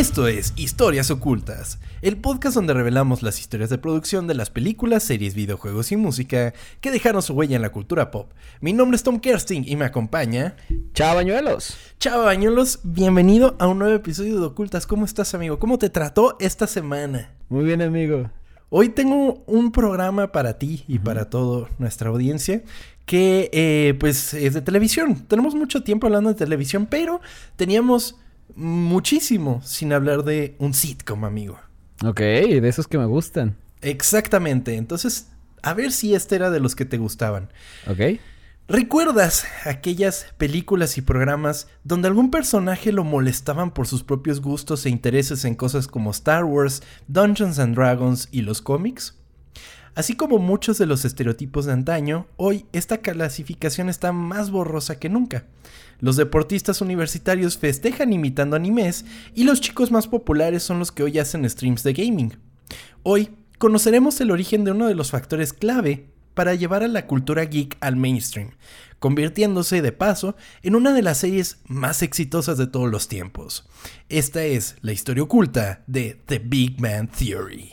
Esto es Historias Ocultas, el podcast donde revelamos las historias de producción de las películas, series, videojuegos y música que dejaron su huella en la cultura pop. Mi nombre es Tom Kersting y me acompaña... Chao Bañuelos. Chao Bañuelos, bienvenido a un nuevo episodio de Ocultas. ¿Cómo estás amigo? ¿Cómo te trató esta semana? Muy bien amigo. Hoy tengo un programa para ti y para toda nuestra audiencia que eh, pues es de televisión. Tenemos mucho tiempo hablando de televisión, pero teníamos muchísimo sin hablar de un sitcom, amigo. Ok, de esos que me gustan. Exactamente. Entonces, a ver si este era de los que te gustaban. Ok. ¿Recuerdas aquellas películas y programas donde algún personaje lo molestaban por sus propios gustos e intereses en cosas como Star Wars, Dungeons and Dragons y los cómics? Así como muchos de los estereotipos de antaño, hoy esta clasificación está más borrosa que nunca. Los deportistas universitarios festejan imitando animes y los chicos más populares son los que hoy hacen streams de gaming. Hoy conoceremos el origen de uno de los factores clave para llevar a la cultura geek al mainstream, convirtiéndose de paso en una de las series más exitosas de todos los tiempos. Esta es la historia oculta de The Big Man Theory.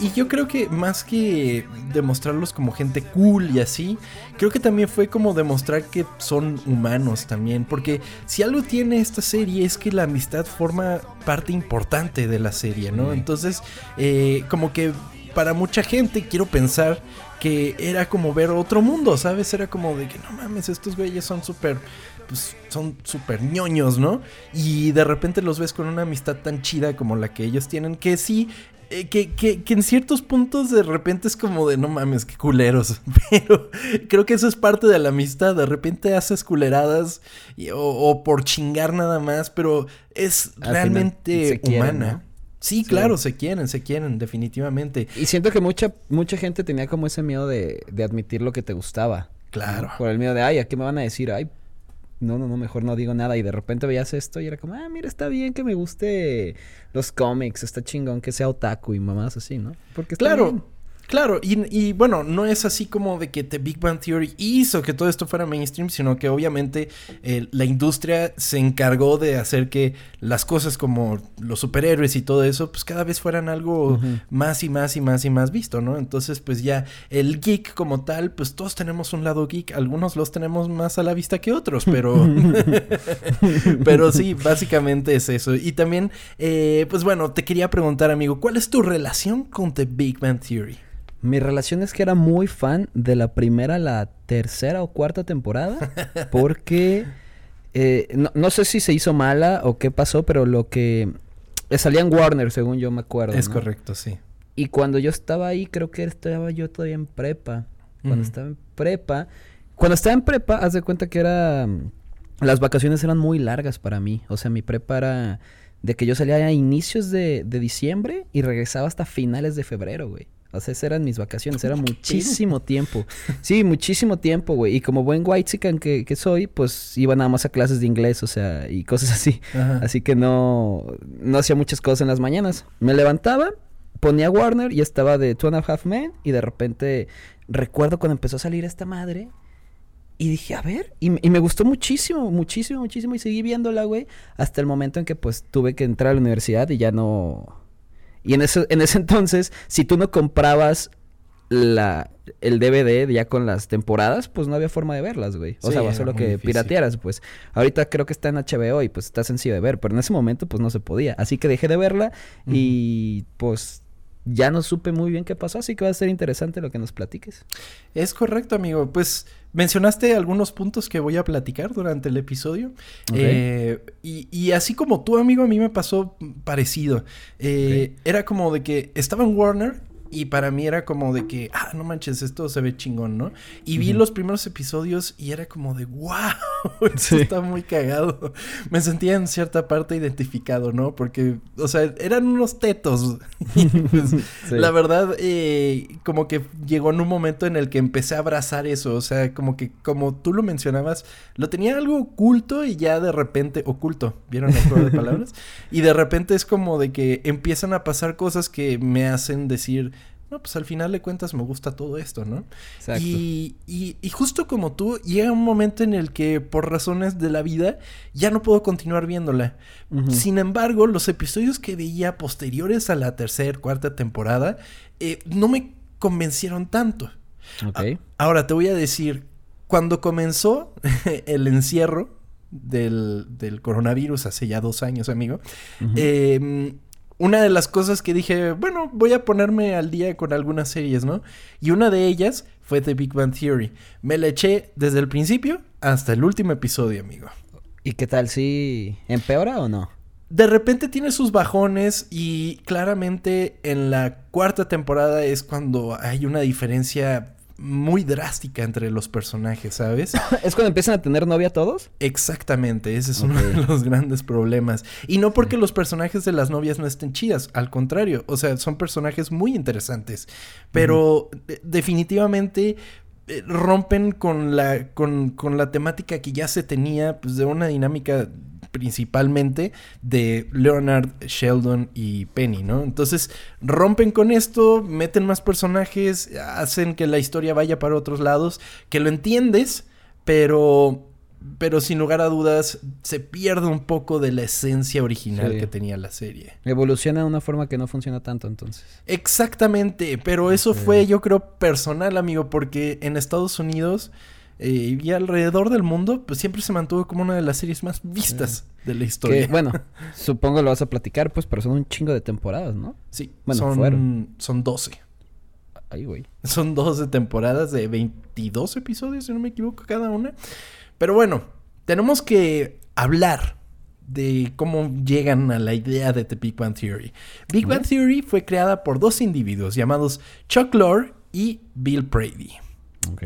Y, yo creo que más que demostrarlos como gente cool y así, creo que también fue como demostrar que son humanos también. Porque si algo tiene esta serie es que la amistad forma parte importante de la serie, ¿no? Entonces, eh, como que para mucha gente quiero pensar que era como ver otro mundo, ¿sabes? Era como de que no mames, estos güeyes son súper pues son súper ñoños, ¿no? Y de repente los ves con una amistad tan chida como la que ellos tienen, que sí, eh, que, que, en ciertos puntos de repente es como de no mames, qué culeros. Pero creo que eso es parte de la amistad. De repente haces culeradas o, por chingar nada más, pero es realmente humana. Sí, claro, se quieren, se quieren, definitivamente. Y siento que mucha, mucha gente tenía como ese miedo de, de admitir lo que te gustaba. Claro. Por el miedo de, ay, ¿a qué me van a decir? Ay, no, no, no, mejor no digo nada. Y de repente veías esto y era como, ah, mira, está bien que me guste los cómics, está chingón que sea otaku y mamás así, ¿no? Porque claro. Claro, y, bueno, no es así como de que The Big Bang Theory hizo que todo esto fuera mainstream, sino que obviamente eh, la industria se encargó de hacer que las cosas como los superhéroes y todo eso, pues cada vez fueran algo más y más y más y más visto, ¿no? Entonces, pues ya el geek como tal, pues todos tenemos un lado geek, algunos los tenemos más a la vista que otros, pero... pero sí, básicamente es eso. Y también, eh, pues bueno, te quería preguntar, amigo, ¿cuál es tu relación con The Big Bang Theory? Mi relación es que era muy fan de la primera, la tercera o cuarta temporada. Porque eh, no, sé si se hizo mala o qué pasó, pero lo que eh, salía en Warner, según yo me acuerdo. Es correcto, sí. Y cuando yo estaba ahí, creo que estaba yo todavía en prepa. Cuando estaba en prepa. Cuando estaba en prepa, haz de cuenta que era. Las vacaciones eran muy largas para mí. O sea, mi prepa era de que yo salía a inicios de, de diciembre y regresaba hasta finales de febrero, güey. O sea, esas eran mis vacaciones, era muchísimo tiempo. Sí, muchísimo tiempo, güey. Y como buen white que, que soy, pues iba nada más a clases de inglés, o sea, y cosas así. Así que no, no hacía muchas cosas en las mañanas. Me levantaba, ponía Warner y estaba de Two and a Half Men y de repente recuerdo cuando empezó a salir esta madre y dije, a ver, y, y, me gustó muchísimo, muchísimo, muchísimo y seguí viéndola, güey, hasta el momento en que pues tuve que entrar a la universidad y ya no y en ese, en ese entonces, si tú no comprabas la, el DVD ya con las temporadas, pues no había forma de verlas, güey. O sea, solo que piratearas, pues. Ahorita creo que está en HBO y pues está sencillo de ver, pero en ese momento pues no se podía. Así que dejé de verla y pues ya no supe muy bien qué pasó, así que va a ser interesante lo que nos platiques. Es correcto, amigo. Pues mencionaste algunos puntos que voy a platicar durante el episodio. Eh, y, así como tú, amigo, a mí me pasó parecido. Eh, era como de que estaba en Warner y para mí era como de que, ah, no manches, esto se ve chingón, ¿no? Y vi los primeros episodios y era como de, wow, Eso está muy cagado. Me sentía en cierta parte identificado, ¿no? Porque, o sea, eran unos tetos. Pues, la verdad, eh, como que llegó en un momento en el que empecé a abrazar eso. O sea, como que, como tú lo mencionabas, lo tenía algo oculto y ya de repente, oculto, ¿vieron el juego de palabras? y de repente es como de que empiezan a pasar cosas que me hacen decir no, pues al final de cuentas me gusta todo esto, ¿no? Exacto. Y, y, justo como tú, llega un momento en el que por razones de la vida ya no puedo continuar viéndola. Sin embargo, los episodios que veía posteriores a la tercera, cuarta temporada, eh, no me convencieron tanto. Ok. ahora te voy a decir, cuando comenzó el encierro del, del, coronavirus hace ya dos años, amigo, eh, una de las cosas que dije, bueno, voy a ponerme al día con algunas series, ¿no? Y una de ellas fue The Big Bang Theory. Me la eché desde el principio hasta el último episodio, amigo. ¿Y qué tal? ¿Sí empeora o no? De repente tiene sus bajones y claramente en la cuarta temporada es cuando hay una diferencia muy drástica entre los personajes, ¿sabes? ¿Es cuando empiezan a tener novia todos? Exactamente, ese es uno de los grandes problemas. Y no porque los personajes de las novias no estén chidas, al contrario, o sea, son personajes muy interesantes, pero definitivamente eh, rompen con la, con, con la temática que ya se tenía, pues de una dinámica principalmente de Leonard, Sheldon y Penny, ¿no? Entonces rompen con esto, meten más personajes, hacen que la historia vaya para otros lados, que lo entiendes, pero pero sin lugar a dudas se pierde un poco de la esencia original que tenía la serie. Evoluciona de una forma que no funciona tanto entonces. Exactamente, pero eso fue yo creo personal, amigo, porque en Estados Unidos eh, y alrededor del mundo, pues siempre se mantuvo como una de las series más vistas de la historia. bueno, supongo lo vas a platicar, pues, pero son un chingo de temporadas, ¿no? Sí, bueno, son, fueron. Son 12. Ay, güey. Son 12 temporadas de 22 episodios, si no me equivoco, cada una. Pero bueno, tenemos que hablar de cómo llegan a la idea de The Big Bang Theory. Big Bang Theory fue creada por dos individuos llamados Chuck Lorre y Bill Brady. Ok.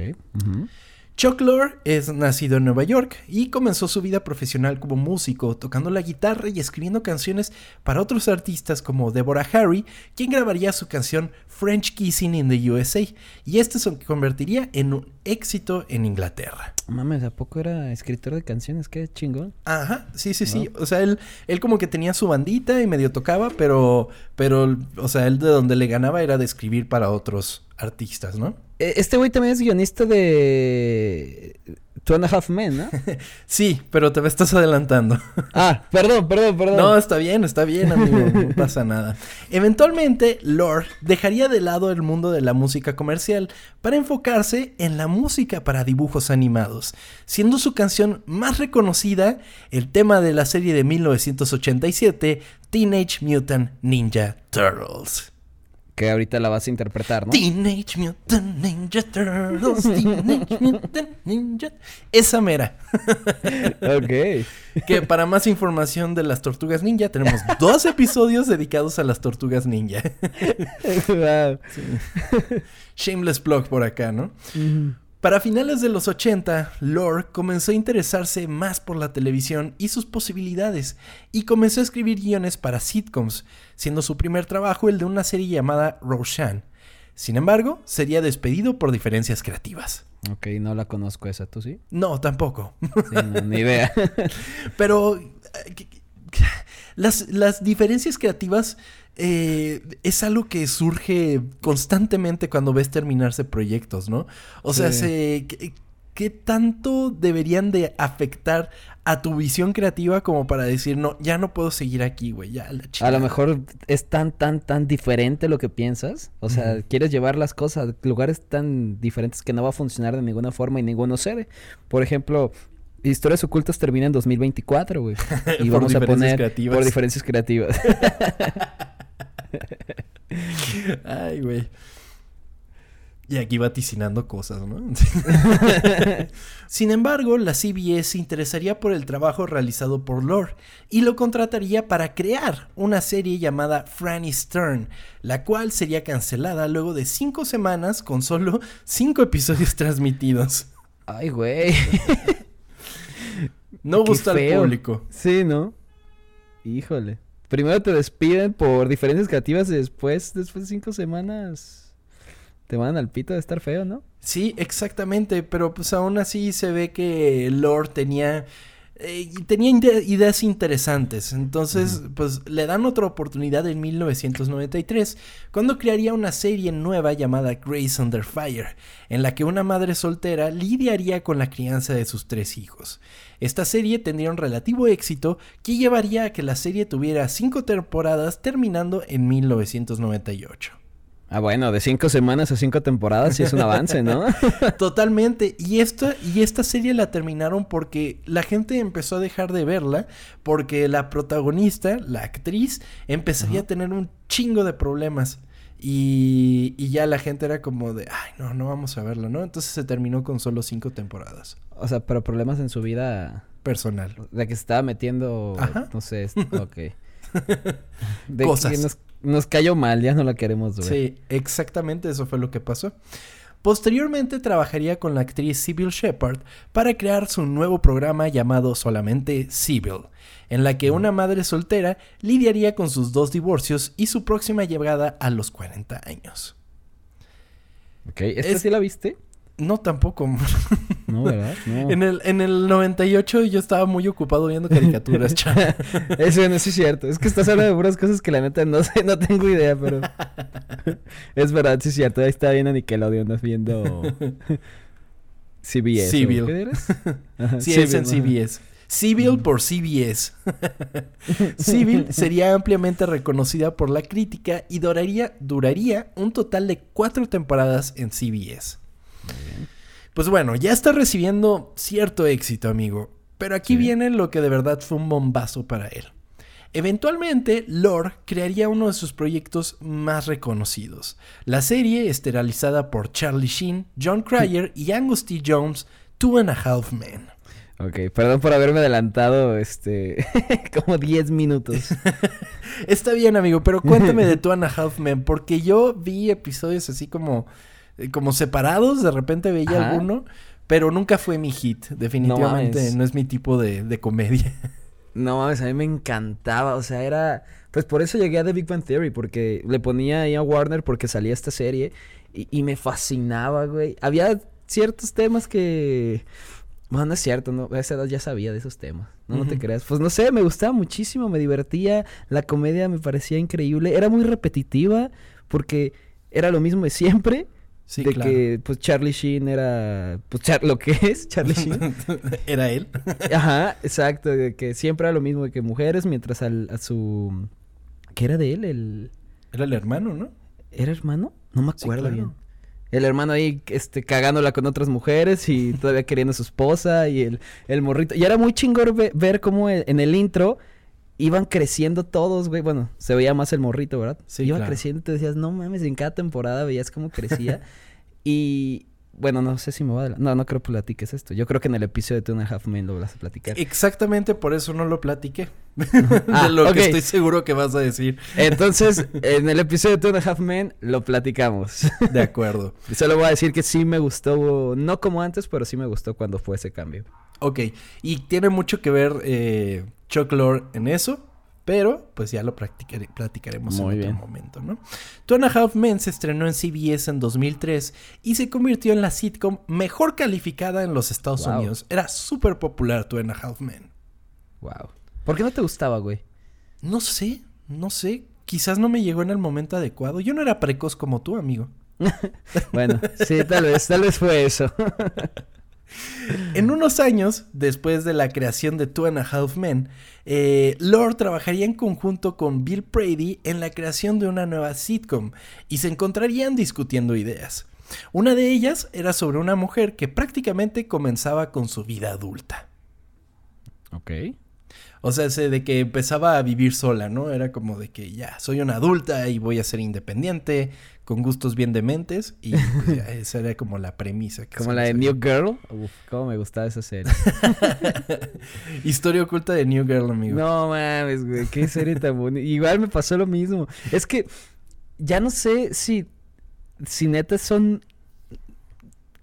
Chuck Lorre es nacido en Nueva York y comenzó su vida profesional como músico, tocando la guitarra y escribiendo canciones para otros artistas como Deborah Harry, quien grabaría su canción French Kissing in the USA, y este se convertiría en un éxito en Inglaterra. Mames, ¿a poco era escritor de canciones? Qué chingón. Ajá, sí, sí, sí. O sea, él, él como que tenía su bandita y medio tocaba, pero, pero, o sea, él de donde le ganaba era de escribir para otros artistas, ¿no? E, este güey también es guionista de Two and a Half Men, ¿no? sí, pero te estás adelantando. ah, perdón, perdón, perdón. No, está bien, está bien, amigo. No pasa nada. Eventualmente, Lord dejaría de lado el mundo de la música comercial para enfocarse en la música para dibujos animados, siendo su canción más reconocida el tema de la serie de 1987, Teenage Mutant Ninja Turtles que ahorita la vas a interpretar, ¿no? Teenage Mutant Ninja Turtles, Teenage Mutant Ninja... Esa mera. ok. Que para más información de las tortugas ninja, tenemos dos episodios dedicados a las tortugas ninja. Shameless blog por acá, ¿no? Para finales de los 80, Lore comenzó a interesarse más por la televisión y sus posibilidades, y comenzó a escribir guiones para sitcoms, siendo su primer trabajo el de una serie llamada Roshan. Sin embargo, sería despedido por diferencias creativas. Ok, no la conozco esa, ¿tú sí? No, tampoco. ni idea. Pero eh, las, las diferencias creativas eh, es algo que surge constantemente cuando ves terminarse proyectos, ¿no? O sea, ¿qué, tanto deberían de afectar a tu visión creativa como para decir, no, ya no puedo seguir aquí, güey, ya la A lo mejor es tan, tan, tan diferente lo que piensas. O sea, quieres llevar las cosas a lugares tan diferentes que no va a funcionar de ninguna forma y ninguno cede. Por ejemplo, Historias ocultas termina en 2024, güey. Y vamos a poner por diferencias creativas. Ay, güey. Y aquí vaticinando cosas, ¿no? Sin embargo, la CBS se interesaría por el trabajo realizado por Lore y lo contrataría para crear una serie llamada Franny Stern, la cual sería cancelada luego de cinco semanas con solo cinco episodios transmitidos. Ay, güey. No Qué gusta al público. Sí, ¿no? Híjole. Primero te despiden por diferencias creativas y después, después de cinco semanas, te mandan al pito de estar feo, ¿no? Sí, exactamente, pero pues aún así se ve que Lord tenía eh, y tenía ide- ideas interesantes. Entonces, pues le dan otra oportunidad en 1993, cuando crearía una serie nueva llamada Grace Under Fire, en la que una madre soltera lidiaría con la crianza de sus tres hijos. Esta serie tendría un relativo éxito que llevaría a que la serie tuviera cinco temporadas terminando en 1998. Ah, bueno, de cinco semanas a cinco temporadas sí es un avance, ¿no? Totalmente. Y esta, y esta serie la terminaron porque la gente empezó a dejar de verla. Porque la protagonista, la actriz, empezaría a tener un chingo de problemas. Y, y ya la gente era como de, ay, no, no vamos a verlo, ¿no? Entonces se terminó con solo cinco temporadas. o sea, pero problemas en su vida Personal. de que se estaba metiendo, Ajá. no sé, ok. De Cosas. que nos, nos cayó mal, ya no la queremos ver. Sí, exactamente eso fue lo que pasó. Posteriormente trabajaría con la actriz Sybil Shepard para crear su nuevo programa llamado solamente Sybil, en la que una madre soltera lidiaría con sus dos divorcios y su próxima llegada a los 40 años. Ok, ¿esta Es- sí la viste? No tampoco. No, ¿verdad? No. en, el, en el 98 yo estaba muy ocupado viendo caricaturas, chava. Eso no sí es cierto. Es que estás hablando de puras cosas que la neta no sé, no tengo idea, pero. es verdad, sí es cierto. Ahí está viendo Nickelodeon, viendo. CBS. ¿o Civil. ¿Qué eres? Ajá, Sí, es Civil, en ajá. CBS. Civil por CBS. Civil sería ampliamente reconocida por la crítica y duraría, duraría un total de cuatro temporadas en CBS. Pues bueno, ya está recibiendo cierto éxito, amigo. Pero aquí Sí. viene lo que de verdad fue un bombazo para él. Eventualmente, Lord crearía uno de sus proyectos más reconocidos. La serie, esterilizada por Charlie Sheen, John Cryer y Angus T. Jones, Two and a Half Men. Ok, perdón por haberme adelantado, este. como 10 minutos. Está bien, amigo, pero cuéntame de Two and a Half Men, porque yo vi episodios así como, como separados, de repente veía Ajá. alguno, pero nunca fue mi hit. Definitivamente no, es mi tipo de, de comedia. No mames, a mí me encantaba. O sea, era. Pues por eso llegué a The Big Bang Theory, porque le ponía ahí a Warner porque salía esta serie y, y me fascinaba, güey. Había ciertos temas que. Bueno, no es cierto, no, a esa edad ya sabía de esos temas. No, no te creas. Pues no sé, me gustaba muchísimo, me divertía. La comedia me parecía increíble. Era muy repetitiva porque era lo mismo de siempre. Sí, de claro. que, pues, Charlie Sheen era. Pues, Char- lo que es Charlie Sheen. Era él. Ajá, exacto, de que siempre era lo mismo de que mujeres, mientras al, a su... ¿Qué era de él? El... Era el hermano, ¿no? ¿Era hermano? No me Sí, acuerdo claro. bien. El hermano ahí, este, cagándola con otras mujeres y todavía queriendo a su esposa y el, el morrito. Y era muy chingón ve- ver cómo el- en el intro iban creciendo todos, güey. Bueno, se veía más el morrito, ¿verdad? Sí, Iba claro. creciendo y te decías, no mames, en cada temporada veías cómo crecía. y... Bueno, no sé si me va a. No, no creo que platiques esto. Yo creo que en el episodio de Two and a Half Men lo vas a platicar. Exactamente por eso no lo platiqué. Ah, de lo que estoy seguro que vas a decir. Entonces, en el episodio de Two and a Half Men lo platicamos. De acuerdo. Solo voy a decir que sí me gustó, no como antes, pero sí me gustó cuando fue ese cambio. Ok, y tiene mucho que ver eh, Chuck Lorre en eso, pero pues ya lo practicare- platicaremos Muy en bien. otro momento, ¿no? Two and a Half Men se estrenó en CBS en 2003 y se convirtió en la sitcom mejor calificada en los Estados Wow. Unidos. Era súper popular Two and a Half Men. Wow. ¿Por qué no te gustaba, güey? No sé, no sé, quizás no me llegó en el momento adecuado. Yo no era precoz como tú, amigo. Bueno, sí, tal vez, tal vez fue eso. En unos años, después de la creación de Two and a Half Men, eh, Lord trabajaría en conjunto con Bill Brady en la creación de una nueva sitcom y se encontrarían discutiendo ideas. Una de ellas era sobre una mujer que prácticamente comenzaba con su vida adulta. ok. O sea, ese de que empezaba a vivir sola, ¿no? Era como de que ya, soy una adulta y voy a ser independiente, con gustos bien dementes. Y pues, ya, esa era como la premisa. que Como la de New Girl. Uf, cómo me gustaba esa serie. Historia oculta de New Girl, amigo. No mames, güey, qué serie tan bonita. Igual me pasó lo mismo. Es que ya no sé si, si neta son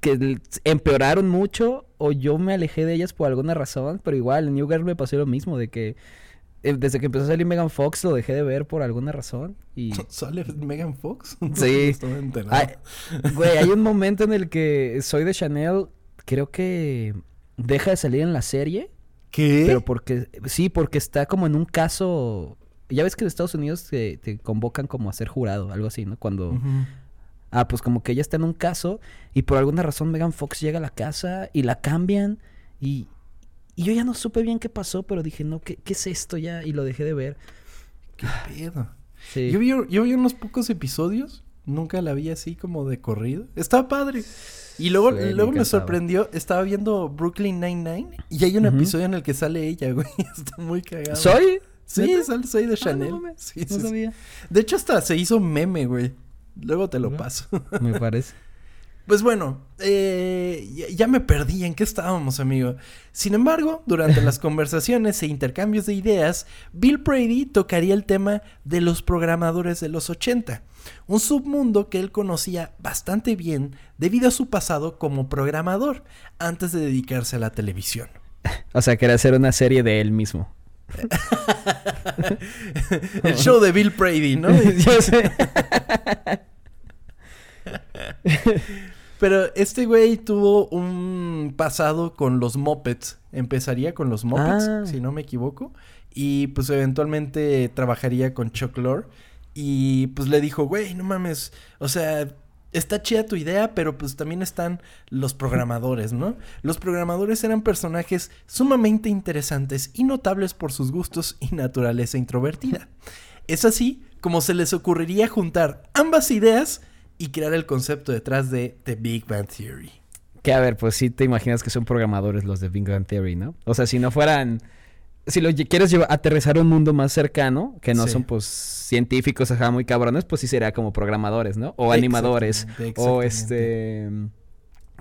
que empeoraron mucho o yo me alejé de ellas por alguna razón, pero igual en New Girl me pasó lo mismo, de que eh, desde que empezó a salir Megan Fox lo dejé de ver por alguna razón y... ¿Sale Megan Fox? Sí. güey, hay un momento en el que Soy de Chanel creo que deja de salir en la serie. ¿Qué? Pero porque, sí, porque está como en un caso... Ya ves que en Estados Unidos te, convocan como a ser jurado, algo así, ¿no? Cuando... Ah, pues como que ella está en un caso y por alguna razón Megan Fox llega a la casa y la cambian y, y yo ya no supe bien qué pasó, pero dije, no, ¿qué, qué es esto ya? Y lo dejé de ver. ¿Qué pedo? Sí. Yo, vi, yo vi unos pocos episodios, nunca la vi así como de corrido. Estaba padre. Y luego, luego me sorprendió, estaba viendo Brooklyn Nine-Nine y hay un episodio en el que sale ella, güey. Está muy cagado. ¿Soy? Sí, soy de ah, Chanel. no, sí, sabía. De hecho, hasta se hizo meme, güey. Luego te lo paso. Me parece. Pues bueno, eh, ya me perdí en qué estábamos, amigo. Sin embargo, durante las conversaciones e intercambios de ideas, Bill Brady tocaría el tema de los programadores de los 80, un submundo que él conocía bastante bien debido a su pasado como programador antes de dedicarse a la televisión. O sea, quería hacer una serie de él mismo. el show de Bill Brady, ¿no? Yo sé. Pero este güey tuvo un pasado con los Muppets. Empezaría con los Muppets, ah. si no me equivoco. Y pues eventualmente trabajaría con Chuck Lorre. Y pues le dijo, güey, no mames. O sea, está chida tu idea, pero pues también están los programadores, ¿no? Los programadores eran personajes sumamente interesantes y notables por sus gustos y naturaleza introvertida. Es así como se les ocurriría juntar ambas ideas y crear el concepto detrás de The Big Bang Theory. Que a ver, pues sí te imaginas que son programadores los de Big Bang Theory, ¿no? O sea, si no fueran... Si lo quieres llevar, aterrizar a un mundo más cercano, que no son pues científicos, ajá, muy cabrones, pues sí sería como programadores, ¿no? O animadores. O este...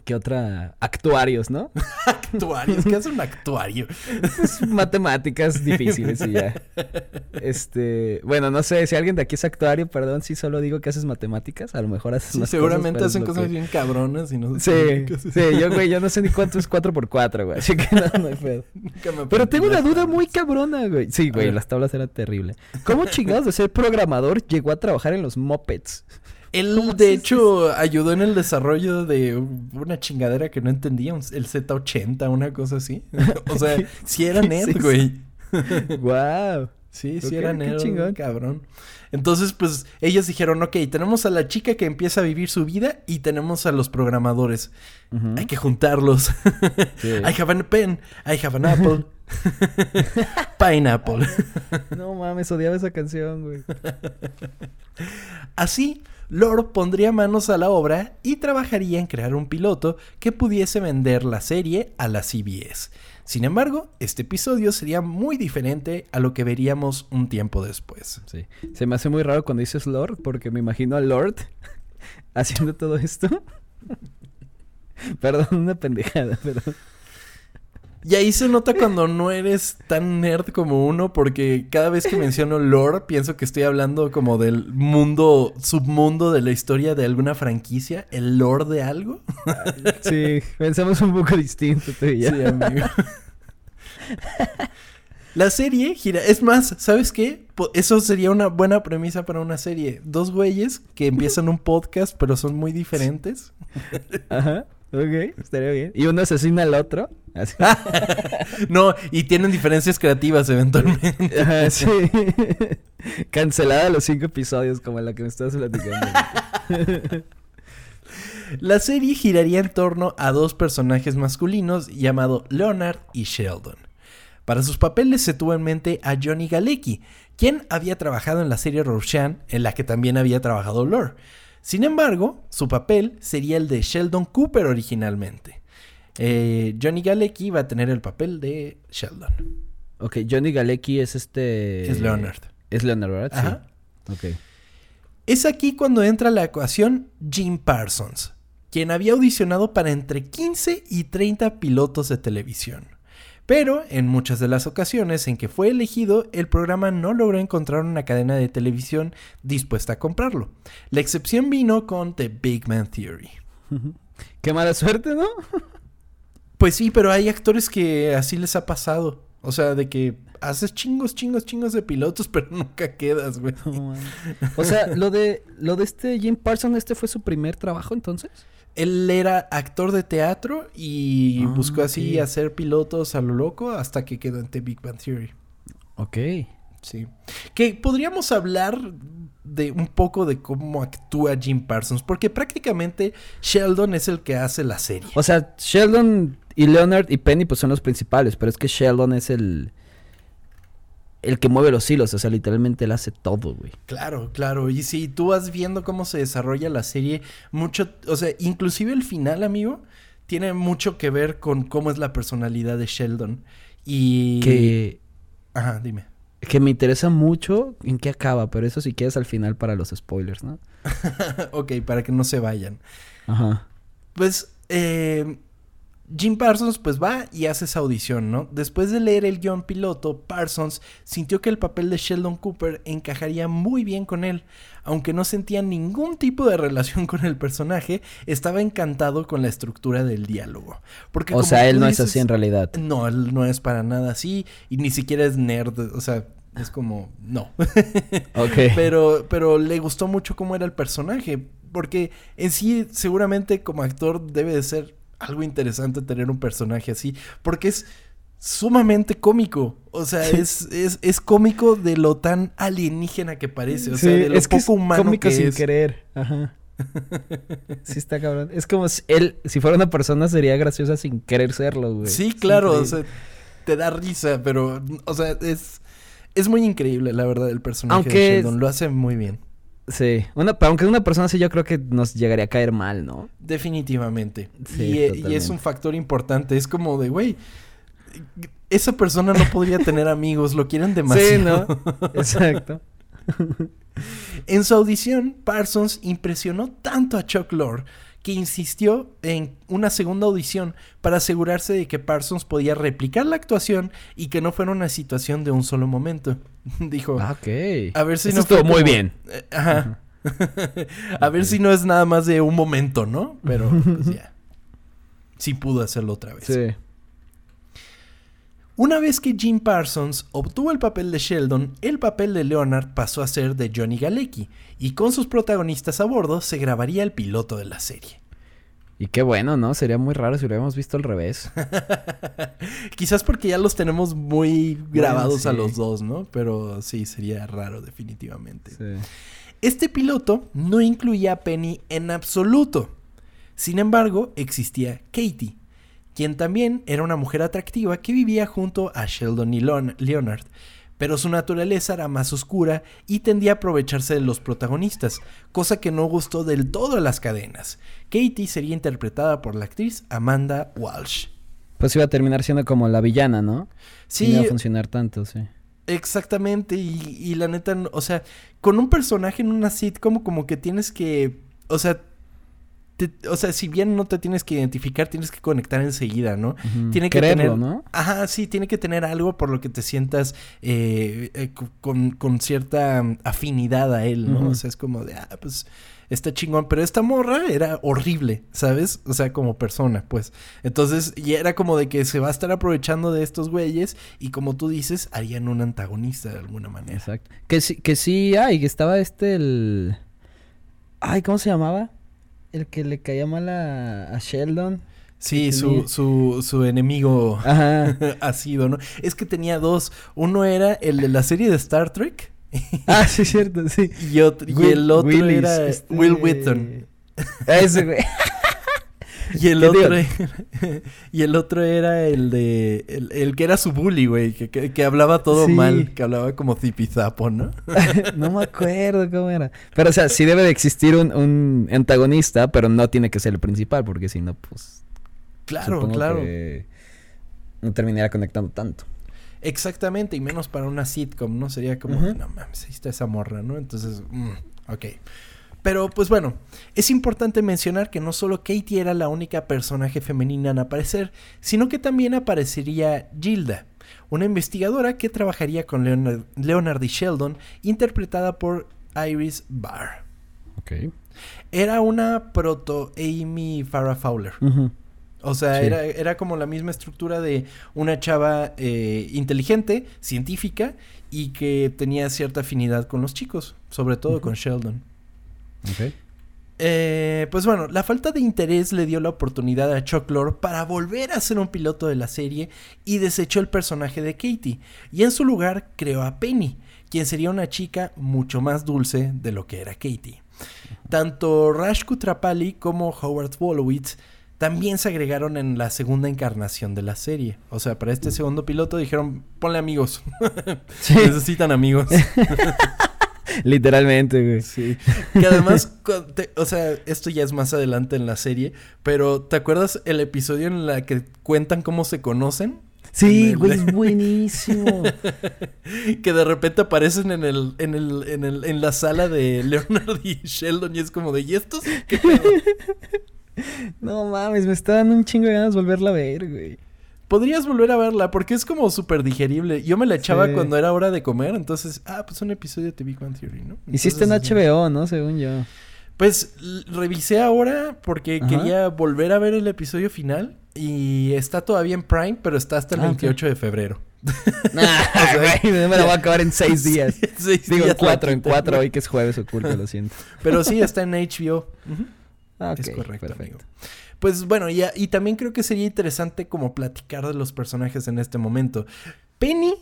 ¿Qué otra? Actuarios, ¿no? actuarios, ¿qué es un actuario? Pues, matemáticas difíciles y ya. Este, bueno, no sé, si alguien de aquí es actuario, perdón si solo digo que haces matemáticas, a lo mejor haces sí, seguramente hacen cosas bien cabronas y no sé. Sí, sí, yo güey, yo no sé ni cuánto es 4x4, güey, así que no, no hay pedo. Pero tengo una duda muy cabrona, güey. Sí, güey, las tablas eran terribles. ¿Cómo chingados de ser programador llegó a trabajar en los mopeds? Él, de hecho, ayudó en el desarrollo de una chingadera que no entendía, el Z80, una cosa así. o sea, si era nerd, güey. wow. Sí, sí era nerd, chingón. cabrón. Entonces, pues, ellos dijeron, ok, tenemos a la chica que empieza a vivir su vida y tenemos a los programadores. Hay que juntarlos. I have a pen, I have an apple. Pineapple. no mames, odiaba esa canción, güey. Así, Lord pondría manos a la obra y trabajaría en crear un piloto que pudiese vender la serie a la CBS. Sin embargo, este episodio sería muy diferente a lo que veríamos un tiempo después. Sí. Se me hace muy raro cuando dices Lord, porque me imagino a Lord haciendo todo esto. Perdón, una pendejada, pero... Y ahí se nota cuando no eres tan nerd como uno, porque cada vez que menciono lore, pienso que estoy hablando como del mundo, submundo de la historia de alguna franquicia, el lore de algo. Sí, pensamos un poco distinto tú y Sí, amigo. La serie gira. Es más, ¿sabes qué? Eso sería una buena premisa para una serie. Dos güeyes que empiezan un podcast, pero son muy diferentes. Ajá. Ok, estaría bien. ¿Y uno asesina al otro? no, y tienen diferencias creativas eventualmente. sí. Cancelada los cinco episodios, como la que me estás platicando. la serie giraría en torno a dos personajes masculinos llamados Leonard y Sheldon. Para sus papeles se tuvo en mente a Johnny Galecki, quien había trabajado en la serie Rorschach, en la que también había trabajado Lore. Sin embargo, su papel sería el de Sheldon Cooper originalmente. Eh, Johnny Galecki va a tener el papel de Sheldon. Ok, Johnny Galecki es este... Es Leonard. Es Leonard, ¿verdad? Ajá. Ok. Es aquí cuando entra la ecuación Jim Parsons, quien había audicionado para entre 15 y 30 pilotos de televisión. Pero en muchas de las ocasiones en que fue elegido, el programa no logró encontrar una cadena de televisión dispuesta a comprarlo. La excepción vino con The Big Man Theory. Qué mala suerte, ¿no? Pues sí, pero hay actores que así les ha pasado. O sea, de que haces chingos, chingos, chingos de pilotos, pero nunca quedas, güey. o sea, lo de lo de este Jim Parsons, este fue su primer trabajo entonces. Él era actor de teatro y Ah, buscó así hacer pilotos a lo loco hasta que quedó en The Big Bang Theory. Ok. Sí. Que podríamos hablar de un poco de cómo actúa Jim Parsons, porque prácticamente Sheldon es el que hace la serie. O sea, Sheldon y Leonard y Penny pues son los principales, pero es que Sheldon es el el que mueve los hilos, o sea, literalmente él hace todo, güey. Claro, claro. Y si tú vas viendo cómo se desarrolla la serie, mucho, o sea, inclusive el final, amigo, tiene mucho que ver con cómo es la personalidad de Sheldon. Y... Que Ajá, dime. que me interesa mucho en qué acaba, pero eso si quieres al final para los spoilers, ¿no? ok, para que no se vayan. Ajá. Pues eh, Jim Parsons pues va y hace esa audición, ¿no? Después de leer el guion piloto, Parsons sintió que el papel de Sheldon Cooper encajaría muy bien con él. Aunque no sentía ningún tipo de relación con el personaje, estaba encantado con la estructura del diálogo. Porque O como sea, él no es así en realidad. No, él no es para nada así y ni siquiera es nerd, o sea, es como no. Ok. Pero, pero le gustó mucho cómo era el personaje. Porque en sí, seguramente como actor debe de ser algo interesante tener un personaje así. Porque es sumamente cómico. O sea, es, es, es cómico de lo tan alienígena que parece. O sea, de lo es que poco es humano cómico que sin es. querer. Ajá. sí está cabrón. Es como si él, si fuera una persona, sería graciosa sin querer serlo, güey. Sí, claro. O sea, te da risa, pero, o sea, es, es muy increíble, la verdad, el personaje Aunque de Sheldon. Lo hace muy bien. Sí. Una, aunque una persona así, yo creo que nos llegaría a caer mal, ¿no? Definitivamente. Sí, y, eh, y es un factor importante. Es como de, güey, esa persona no podría tener amigos, lo quieren demasiado. Sí, ¿no? Exacto. En su audición, Parsons impresionó tanto a Chuck Lorre que insistió en una segunda audición para asegurarse de que Parsons podía replicar la actuación y que no fuera una situación de un solo momento. Dijo, Ah, ok. a ver si Eso no fue estuvo muy como- bien. Eh, Ajá. a ver si no es nada más de un momento, ¿no? Pero pues ya. Sí pudo hacerlo otra vez. Sí. Una vez que Jim Parsons obtuvo el papel de Sheldon, el papel de Leonard pasó a ser de Johnny Galecki y con sus protagonistas a bordo se grabaría el piloto de la serie. Y qué bueno, ¿no? Sería muy raro si lo hubiéramos visto al revés. Quizás porque ya los tenemos muy grabados a sí. los dos, ¿no? Pero sí, sería raro definitivamente. Sí. Este piloto no incluía a Penny en absoluto. Sin embargo, existía Katie, quien también era una mujer atractiva que vivía junto a Sheldon y Leon- Leonard, pero su naturaleza era más oscura y tendía a aprovecharse de los protagonistas, cosa que no gustó del todo a las cadenas. Katie sería interpretada por la actriz Amanda Walsh. Pues iba a terminar siendo como la villana, ¿no? Sí, No iba a funcionar tanto, sí. Exactamente, y, y la neta, o sea, con un personaje en una sitcom como que tienes que, o sea, te- o sea, si bien no te tienes que identificar, tienes que conectar enseguida, ¿no? Tiene que Quererlo, tener, ¿no? ajá, sí, tiene que tener algo por lo que te sientas eh, eh, co- con, con cierta mm, afinidad a él, ¿no? O sea, es como de, ah, pues está chingón, pero esta morra era horrible, ¿sabes? O sea, como persona, pues. Entonces, y era como de que se va a estar aprovechando de estos güeyes y como tú dices, harían un antagonista de alguna manera. Exacto. Que sí, que sí, ay, que estaba este el. Ay, ¿cómo se llamaba? El que le caía mal a, a Sheldon. Sí, su, su, su enemigo Ajá. ha sido, ¿no? Es que tenía dos. Uno era el de la serie de Star Trek. ah, sí, cierto, sí. Y, otro, y el otro Willis, era este- Will Wheaton. Ah, Ese güey. Y el ¿Qué otro era, y el otro era el de el, el que era su bully, güey, que, que, que hablaba todo Sí. mal, que hablaba como zipizapo, ¿no? no me acuerdo cómo era. Pero, o sea, sí debe de existir un, un antagonista, pero no tiene que ser el principal, porque si no, pues. Claro, claro. que no terminaría conectando tanto. Exactamente, y menos para una sitcom, ¿no? Sería como, Ujú. no mames, ahí está esa morra, ¿no? Entonces, mm, ok. Pero pues bueno, es importante mencionar que no solo Katie era la única personaje femenina en aparecer, sino que también aparecería Gilda, una investigadora que trabajaría con Leonard, Leonard y Sheldon, interpretada por Iris Barr. Ok. Era una proto Amy Farrah Fowler. O sea, Sí. era, era como la misma estructura de una chava eh, inteligente, científica y que tenía cierta afinidad con los chicos, sobre todo con Sheldon. Eh, pues bueno, la falta de interés le dio la oportunidad a Chuck Lorre para volver a ser un piloto de la serie y desechó el personaje de Katie. Y en su lugar creó a Penny, quien sería una chica mucho más dulce de lo que era Katie. Tanto Rash Kutrapali como Howard Wolowitz también se agregaron en la segunda encarnación de la serie. O sea, para este segundo piloto dijeron, ponle amigos. Sí. Necesitan amigos. Literalmente, güey. Sí. Que además, te- o sea, esto ya es más adelante en la serie, pero ¿te acuerdas el episodio en la que cuentan cómo se conocen? Sí, güey, es buenísimo. Que de repente aparecen en el, en el, en el, en la sala de Leonard y Sheldon y es como de, ¿y estos? ¿Qué pedo?". no mames, me está dando un chingo de ganas volverla a ver, güey. Podrías volver a verla porque es como súper digerible. Yo me la echaba Sí. cuando era hora de comer, entonces, ah, pues un episodio de The Big Bang Theory, ¿no? Hiciste en HBO, ¿no? Según yo. Pues revisé ahora porque Ajá. quería volver a ver el episodio final y está todavía en Prime, pero está hasta el Ah, ok. 28 de febrero. Ah, güey, me la voy a acabar en seis días. Seis Digo, días cuatro, en cuatro, hoy que es jueves oculto, lo siento. Pero sí, está en HBO. Ujú. Ah, es ok, correcto, perfecto. amigo. Pues bueno, ya, y también creo que sería interesante como platicar de los personajes en este momento. Penny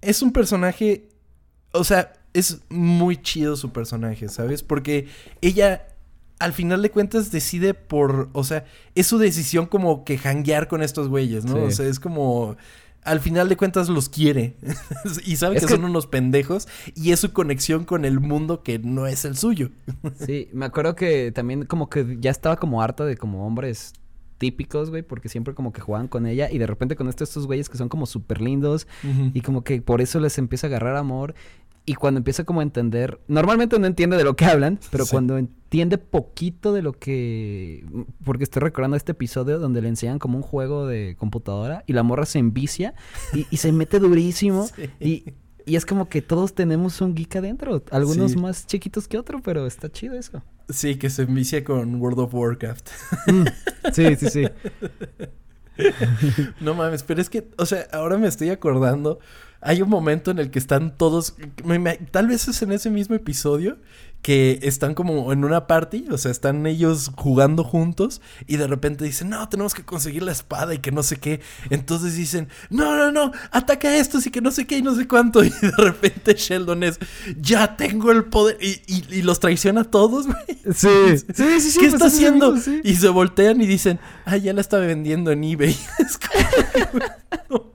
es un personaje, o sea, es muy chido su personaje, ¿sabes? Porque ella, al final de cuentas, decide por, o sea, es su decisión como que hanguear con estos güeyes, ¿no? Sí. O sea, es como... Al final de cuentas los quiere y sabe Es que, que- son unos pendejos y es su conexión con el mundo que no es el suyo. Sí, me acuerdo que también como que ya estaba como harta de como hombres típicos, güey, porque siempre como que jugaban con ella y de repente con estos, estos güeyes que son como súper lindos y como que por eso les empieza a agarrar amor y cuando empieza como a entender, normalmente no entiende de lo que hablan, pero Sí. cuando entiende poquito de lo que, porque estoy recordando este episodio donde le enseñan como un juego de computadora y la morra se envicia y, y se mete durísimo Sí. y, y es como que todos tenemos un geek adentro, algunos Sí. más chiquitos que otro, pero está chido eso. Sí, que se envicia con World of Warcraft. Mm, Sí, sí, sí. No mames, pero es que, o sea, ahora me estoy acordando. Hay un momento en el que están todos. tal vez es en ese mismo episodio que están como en una party, o sea, están ellos jugando juntos y de repente dicen, no, tenemos que conseguir la espada y que no sé qué. Entonces dicen, no, no, no, ataca a estos y que no sé qué y no sé cuánto. Y de repente Sheldon es, ya tengo el poder y, y- y los traiciona a todos. Sí, sí, sí, sí. ¿Qué pues está haciendo? sí. Y se voltean y dicen, ah, ya la estaba vendiendo en eBay. Es como-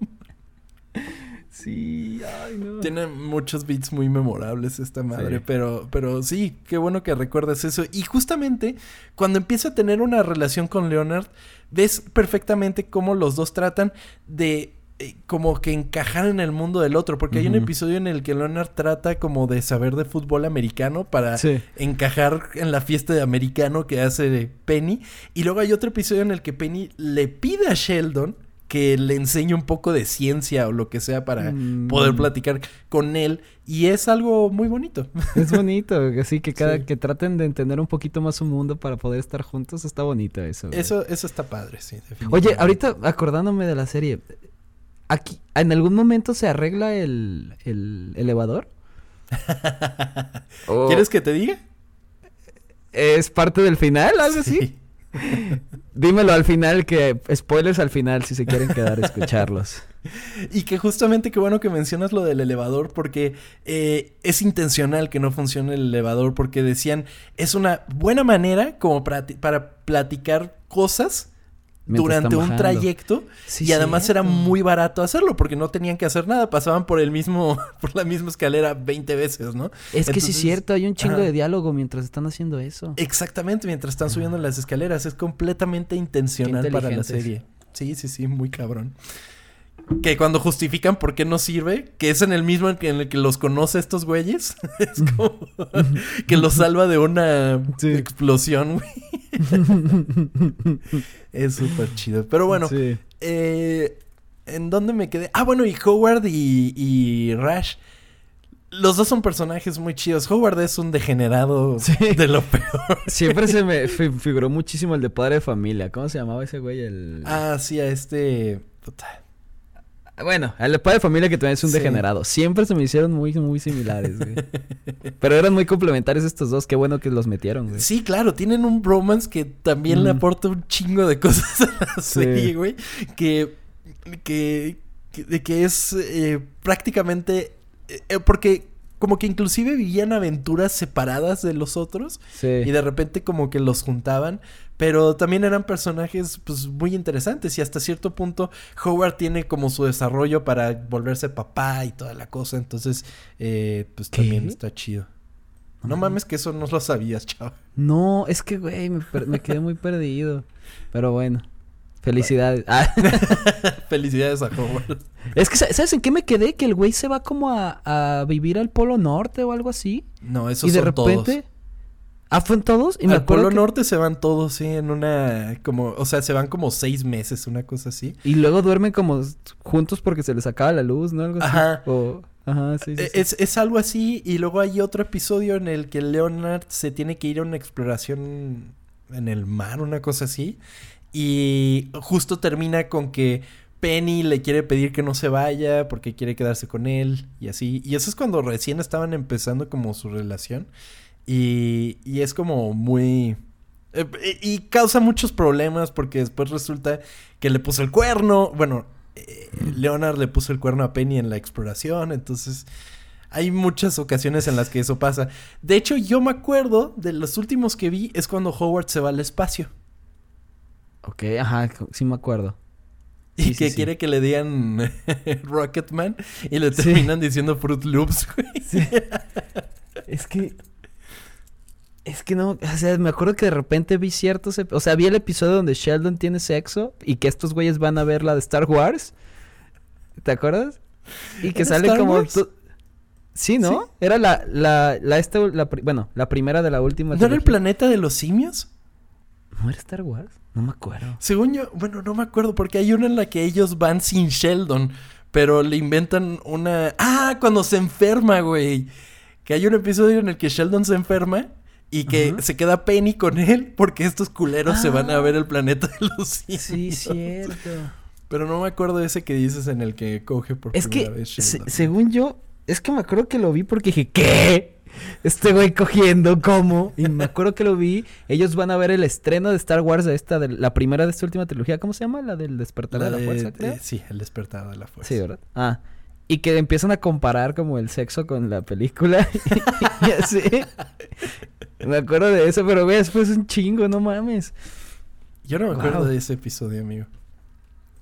Sí, ay, no. Tiene muchos beats muy memorables esta madre, Sí. pero, pero sí, qué bueno que recuerdas eso. Y justamente cuando empieza a tener una relación con Leonard, ves perfectamente cómo los dos tratan de eh, como que encajar en el mundo del otro, porque hay un episodio en el que Leonard trata como de saber de fútbol americano para Sí. encajar en la fiesta de americano que hace Penny. Y luego hay otro episodio en el que Penny le pide a Sheldon que le enseñe un poco de ciencia o lo que sea para Mm. poder platicar con él. Y es algo muy bonito. Es bonito, así que cada Sí. que traten de entender un poquito más su mundo para poder estar juntos, está bonito eso. güey. Eso, eso está padre, sí. Oye, ahorita acordándome de la serie, aquí, ¿en algún momento se arregla el, el elevador? ¿O ¿Quieres que te diga? ¿Es parte del final, algo así? Dímelo al final, que spoilers al final si se quieren quedar a escucharlos. Y que justamente qué bueno que mencionas lo del elevador porque eh, es intencional que no funcione el elevador porque decían es una buena manera como para, para platicar cosas durante un bajando. trayecto Sí, y además era muy barato hacerlo porque no tenían que hacer nada, pasaban por el mismo por la misma escalera 20 veces, ¿no? Es que sí es cierto, hay un chingo ajá. de diálogo mientras están haciendo eso. Exactamente, mientras están subiendo las escaleras. Es completamente intencional para la serie. Sí, sí, sí, muy cabrón. Que cuando justifican por qué no sirve, que es en el mismo en, el que los conoce estos güeyes, es como que los salva de una Sí. explosión, güey. es súper chido. Pero bueno, Sí. eh, ¿en dónde me quedé? Ah, bueno, y Howard y, y Rash. Los dos son personajes muy chidos. Howard es un degenerado de lo peor. Siempre se me figuró muchísimo el de padre de familia. ¿Cómo se llamaba ese güey? El... Ah, sí, a este... Bueno, el padre de familia que también es un degenerado. Siempre se me hicieron muy, muy similares, güey. Pero eran muy complementarios estos dos. Qué bueno que los metieron, güey. Sí, claro. Tienen un bromance que también le aporta un chingo de cosas a la serie, güey. Que... Que... Que, es eh, prácticamente... Eh, porque como que inclusive vivían aventuras separadas de los otros. Sí. Y de repente como que los juntaban. Pero también eran personajes pues muy interesantes. Y hasta cierto punto Howard tiene como su desarrollo para volverse papá y toda la cosa. Entonces, eh, pues también está chido. No mames que eso no lo sabías, chavo. No, es que, güey, me, me quedé muy perdido. Pero bueno. Felicidades. Ah. Felicidades a Howard. Es que, ¿sabes en qué me quedé? Que el güey se va como a, vivir al Polo Norte o algo así. No, eso y de repente. ¿Ah, fueron todos? Y al Polo Norte se van todos, sí, en una. como O sea, se van como seis meses, una cosa así. Y luego duermen como juntos porque se les acaba la luz, ¿no? Algo Ajá. Ajá, sí, e, Es, es, algo así. Y luego hay otro episodio en el que Leonard se tiene que ir a una exploración en el mar, una cosa así. Y justo termina con que Penny le quiere pedir que no se vaya porque quiere quedarse con él y así. Y eso es cuando recién estaban empezando como su relación. Y, y es como muy... Eh, y causa muchos problemas porque después resulta que le puso el cuerno. Bueno, eh, Leonard le puso el cuerno a Penny en la exploración. Entonces hay muchas ocasiones en las que eso pasa. De hecho, yo me acuerdo de los últimos que vi es cuando Howard se va al espacio. Ok, ajá, sí me acuerdo. Y que quiere que le digan Rocketman y le terminan diciendo Fruit Loops, güey. es que. Es que no, o sea, me acuerdo que de repente vi ciertos. O sea, vi el episodio donde Sheldon tiene sexo y que estos güeyes van a ver la de Star Wars. ¿Te acuerdas? Y que sale como. Sí, ¿no? Era la, la, la, esta, la, bueno, la primera de la última. ¿No era el planeta de los simios? ¿No era Star Wars? No me acuerdo. Según yo, bueno, no me acuerdo porque hay una en la que ellos van sin Sheldon, pero le inventan una... Ah, cuando se enferma, güey. Que hay un episodio en el que Sheldon se enferma y que se queda Penny con él porque estos culeros se van a ver el planeta de los simios. Sí, cierto. Pero no me acuerdo ese que dices en el que coge por es primera que, vez Sheldon. según yo, es que me acuerdo que lo vi porque dije, ¿qué? Este güey cogiendo, ¿cómo? Y me acuerdo que lo vi. Ellos van a ver el estreno de Star Wars, esta, de la primera de esta última trilogía. ¿Cómo se llama? La del despertar de la fuerza, creo. sí, el despertar de la fuerza. Sí, ¿verdad? Ah. Y que empiezan a comparar como el sexo con la película. y así. me acuerdo de eso, pero güey, después un chingo, no mames. Yo no me acuerdo de ese episodio, amigo.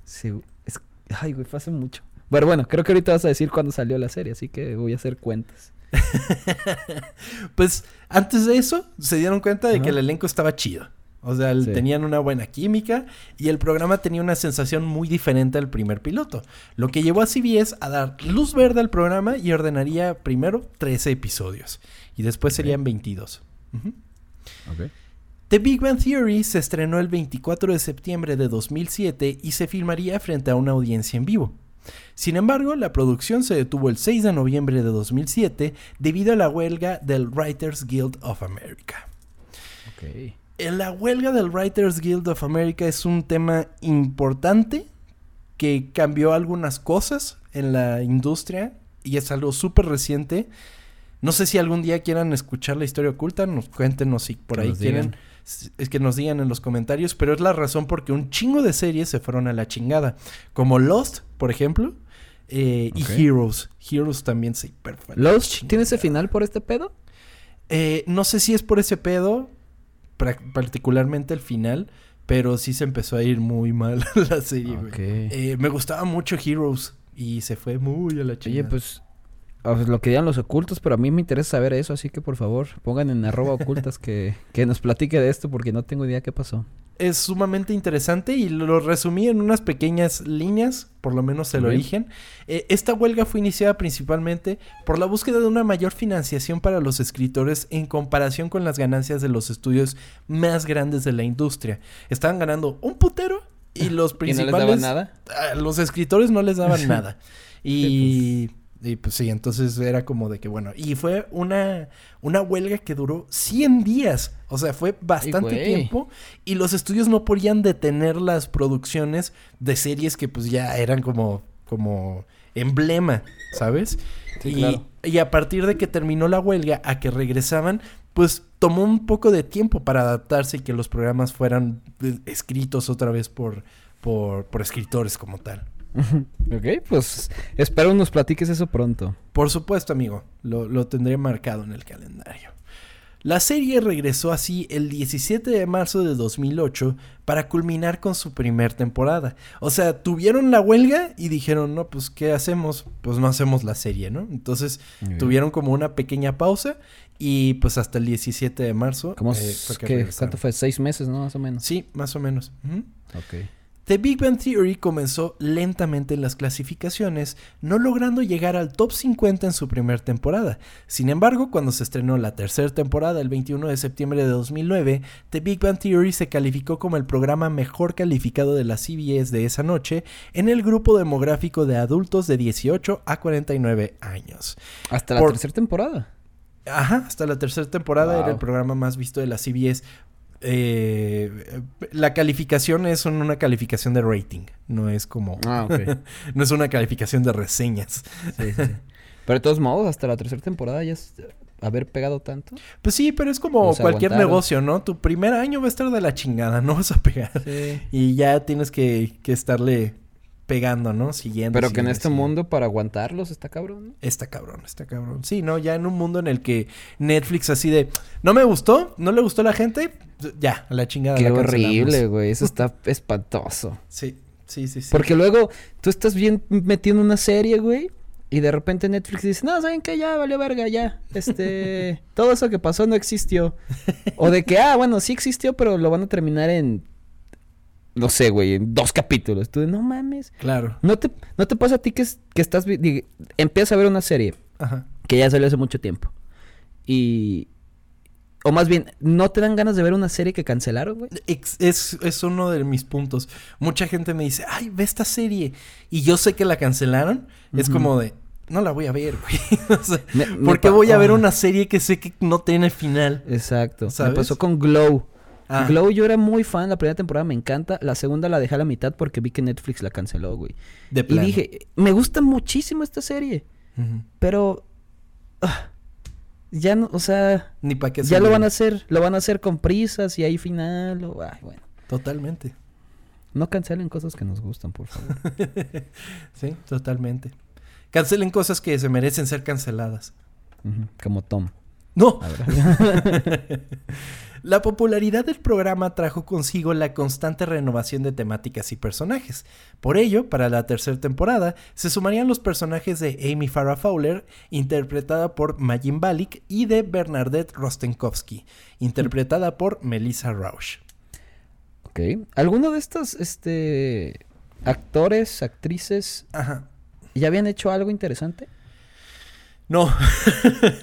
Sí, es... Ay, güey, fue hace mucho. Pero bueno, creo que ahorita vas a decir cuándo salió la serie, así que voy a hacer cuentas. pues antes de eso se dieron cuenta de que el elenco estaba chido. O sea, tenían una buena química y el programa tenía una sensación muy diferente al primer piloto. Lo que llevó a CBS a dar luz verde al programa y ordenaría primero 13 episodios. Y después serían 22. The Big Bang Theory se estrenó el 24 de septiembre de 2007 y se filmaría frente a una audiencia en vivo. Sin embargo, la producción se detuvo el 6 de noviembre de 2007 debido a la huelga del Writers Guild of America. La huelga del Writers Guild of America es un tema importante que cambió algunas cosas en la industria y es algo súper reciente. No sé si algún día quieran escuchar la historia oculta, nos cuéntenos si por ahí quieren es que nos digan en los comentarios, pero es la razón porque un chingo de series se fueron a la chingada, como Lost, por ejemplo, eh, y Heroes. Heroes también se perfecto. ¿Lost tiene ese final por este pedo? Eh, no sé si es por ese pedo, particularmente el final, pero sí se empezó a ir muy mal la serie, eh, me gustaba mucho Heroes y se fue muy a la chingada. Oye, pues lo que digan los ocultos, pero a mí me interesa saber eso, así que por favor pongan en arroba ocultas que, que nos platique de esto porque no tengo idea qué pasó. Es sumamente interesante y lo resumí en unas pequeñas líneas, por lo menos el origen. Eh, esta huelga fue iniciada principalmente por la búsqueda de una mayor financiación para los escritores en comparación con las ganancias de los estudios más grandes de la industria. Estaban ganando un putero y los principales... ¿Y no les daban nada? los escritores no les daban nada. Y... Y pues sí, entonces era como de que bueno. Y fue una, una huelga que duró 100 días. O sea, fue bastante tiempo. Y los estudios no podían detener las producciones de series que pues ya eran como, como emblema, ¿sabes? Sí, y, claro. y a partir de que terminó la huelga, a que regresaban, pues tomó un poco de tiempo para adaptarse y que los programas fueran eh, escritos otra vez por, por, por escritores como tal. Ok, pues espero nos platiques eso pronto. Por supuesto, amigo, lo, lo tendré marcado en el calendario. La serie regresó así el 17 de marzo de 2008 para culminar con su primer temporada. O sea, tuvieron la huelga y dijeron, no, pues, ¿qué hacemos? Pues no hacemos la serie, ¿no? Entonces tuvieron como una pequeña pausa y pues hasta el 17 de marzo. ¿Cómo eh, fue que. ¿Cuánto fue? ¿Seis meses, no? Más o menos. Sí, más o menos. Ok. The Big Bang Theory comenzó lentamente en las clasificaciones, no logrando llegar al top 50 en su primera temporada. Sin embargo, cuando se estrenó la tercera temporada el 21 de septiembre de 2009, The Big Bang Theory se calificó como el programa mejor calificado de la CBS de esa noche en el grupo demográfico de adultos de 18 a 49 años. Hasta la Por- tercera temporada. Ajá, hasta la tercera temporada era el programa más visto de la CBS. Eh, la calificación es un- una calificación de rating, no es como... Ah, no es una calificación de reseñas. Sí, sí. Pero de todos modos, hasta la tercera temporada ya es haber pegado tanto. Pues sí, pero es como O sea, cualquier aguantaron. negocio, ¿no? Tu primer año va a estar de la chingada, no vas a pegar. Sí. Y ya tienes que, que estarle pegando, ¿no? Siguiendo. Pero que en este mundo para aguantarlos está cabrón. ¿no? Está cabrón, está cabrón. Sí, no, ya en un mundo en el que Netflix así de, no me gustó, no le gustó a la gente, ya, a la chingada. Qué la cancelamos". horrible, güey. Eso está espantoso. Sí, sí, sí, sí. Porque luego tú estás bien metido en una serie, güey. Y de repente Netflix dice, no, ¿saben qué? Ya valió verga, ya. Este, todo eso que pasó no existió. O de que, ah, bueno, sí existió, pero lo van a terminar en, no sé, güey, en dos capítulos. Tú de, no mames. Claro. ¿No te, no te pasa a ti que, que estás, empiezas a ver una serie Ajá. que ya salió hace mucho tiempo? Y, o más bien, ¿no te dan ganas de ver una serie que cancelaron, güey? Es, es uno de mis puntos. Mucha gente me dice, ay, ve esta serie. Y yo sé que la cancelaron. Es como de, no la voy a ver, güey. O sea, Me- me ¿Por qué voy a ver una serie que sé que no tiene final? Exacto. ¿Sabes? Me pasó con Glow. Ah, Glow yo era muy fan, la primera temporada me encanta, la segunda la dejé a la mitad porque vi que Netflix la canceló, güey. de Y plano. dije, me gusta muchísimo esta serie, pero ah, ya no, o sea, Ni para qué ya lo van a hacer, lo van a hacer con prisas y hay final, o, ay, bueno. Totalmente. No cancelen cosas que nos gustan, por favor. Sí, totalmente. Cancelen cosas que se merecen ser canceladas. Como Tom. No. La popularidad del programa trajo consigo la constante renovación de temáticas y personajes. Por ello, para la tercera temporada, se sumarían los personajes de Amy Farrah Fowler, interpretada por Majin Balik, y de Bernadette Rostenkowski, interpretada por Melissa Rausch. ok. ¿Alguno de estos, este, actores, actrices, Ajá. ya habían hecho algo interesante? No,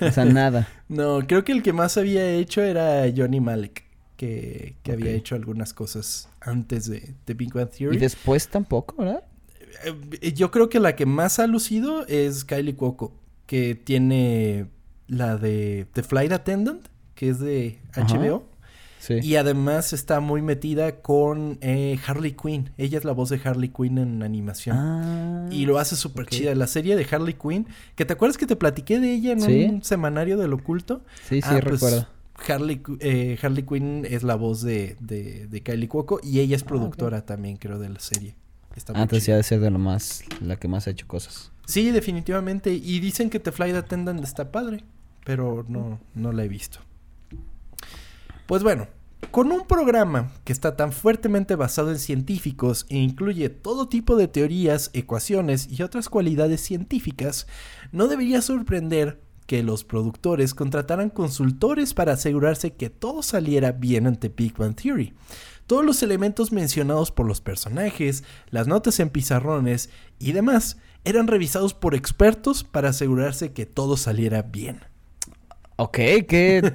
O sea, nada. no, creo que el que más había hecho era Johnny Malek, que, que había hecho algunas cosas antes de, de Big Bang Y Theory. después tampoco, ¿verdad? Eh, Yo creo que la que más ha lucido es Kylie Cuoco, que tiene la de The Flight Attendant, que es de Ajá. Sí. Y además está muy metida con eh, Harley Quinn. Ella es la voz de Harley Quinn en animación. Ah. Y lo hace súper chida. La serie de Harley Quinn, que te acuerdas que te platiqué de ella en Sí. un semanario del oculto. Sí, sí, Ah, pues, recuerdo. Harley, eh, Harley Quinn es la voz de, de, de Kylie Cuoco y ella es productora también, creo, de la serie. Está Antes chida. ya de ser de lo más, la que más ha hecho cosas. Sí, definitivamente. Y dicen que The Flight Attendant está padre, pero no, no la he visto. Pues bueno, con un programa que está tan fuertemente basado en científicos e incluye todo tipo de teorías, ecuaciones y otras cualidades científicas, no debería sorprender que los productores contrataran consultores para asegurarse que todo saliera bien ante Big Bang Theory. Todos los elementos mencionados por los personajes, las notas en pizarrones y demás eran revisados por expertos para asegurarse que todo saliera bien. Ok, que...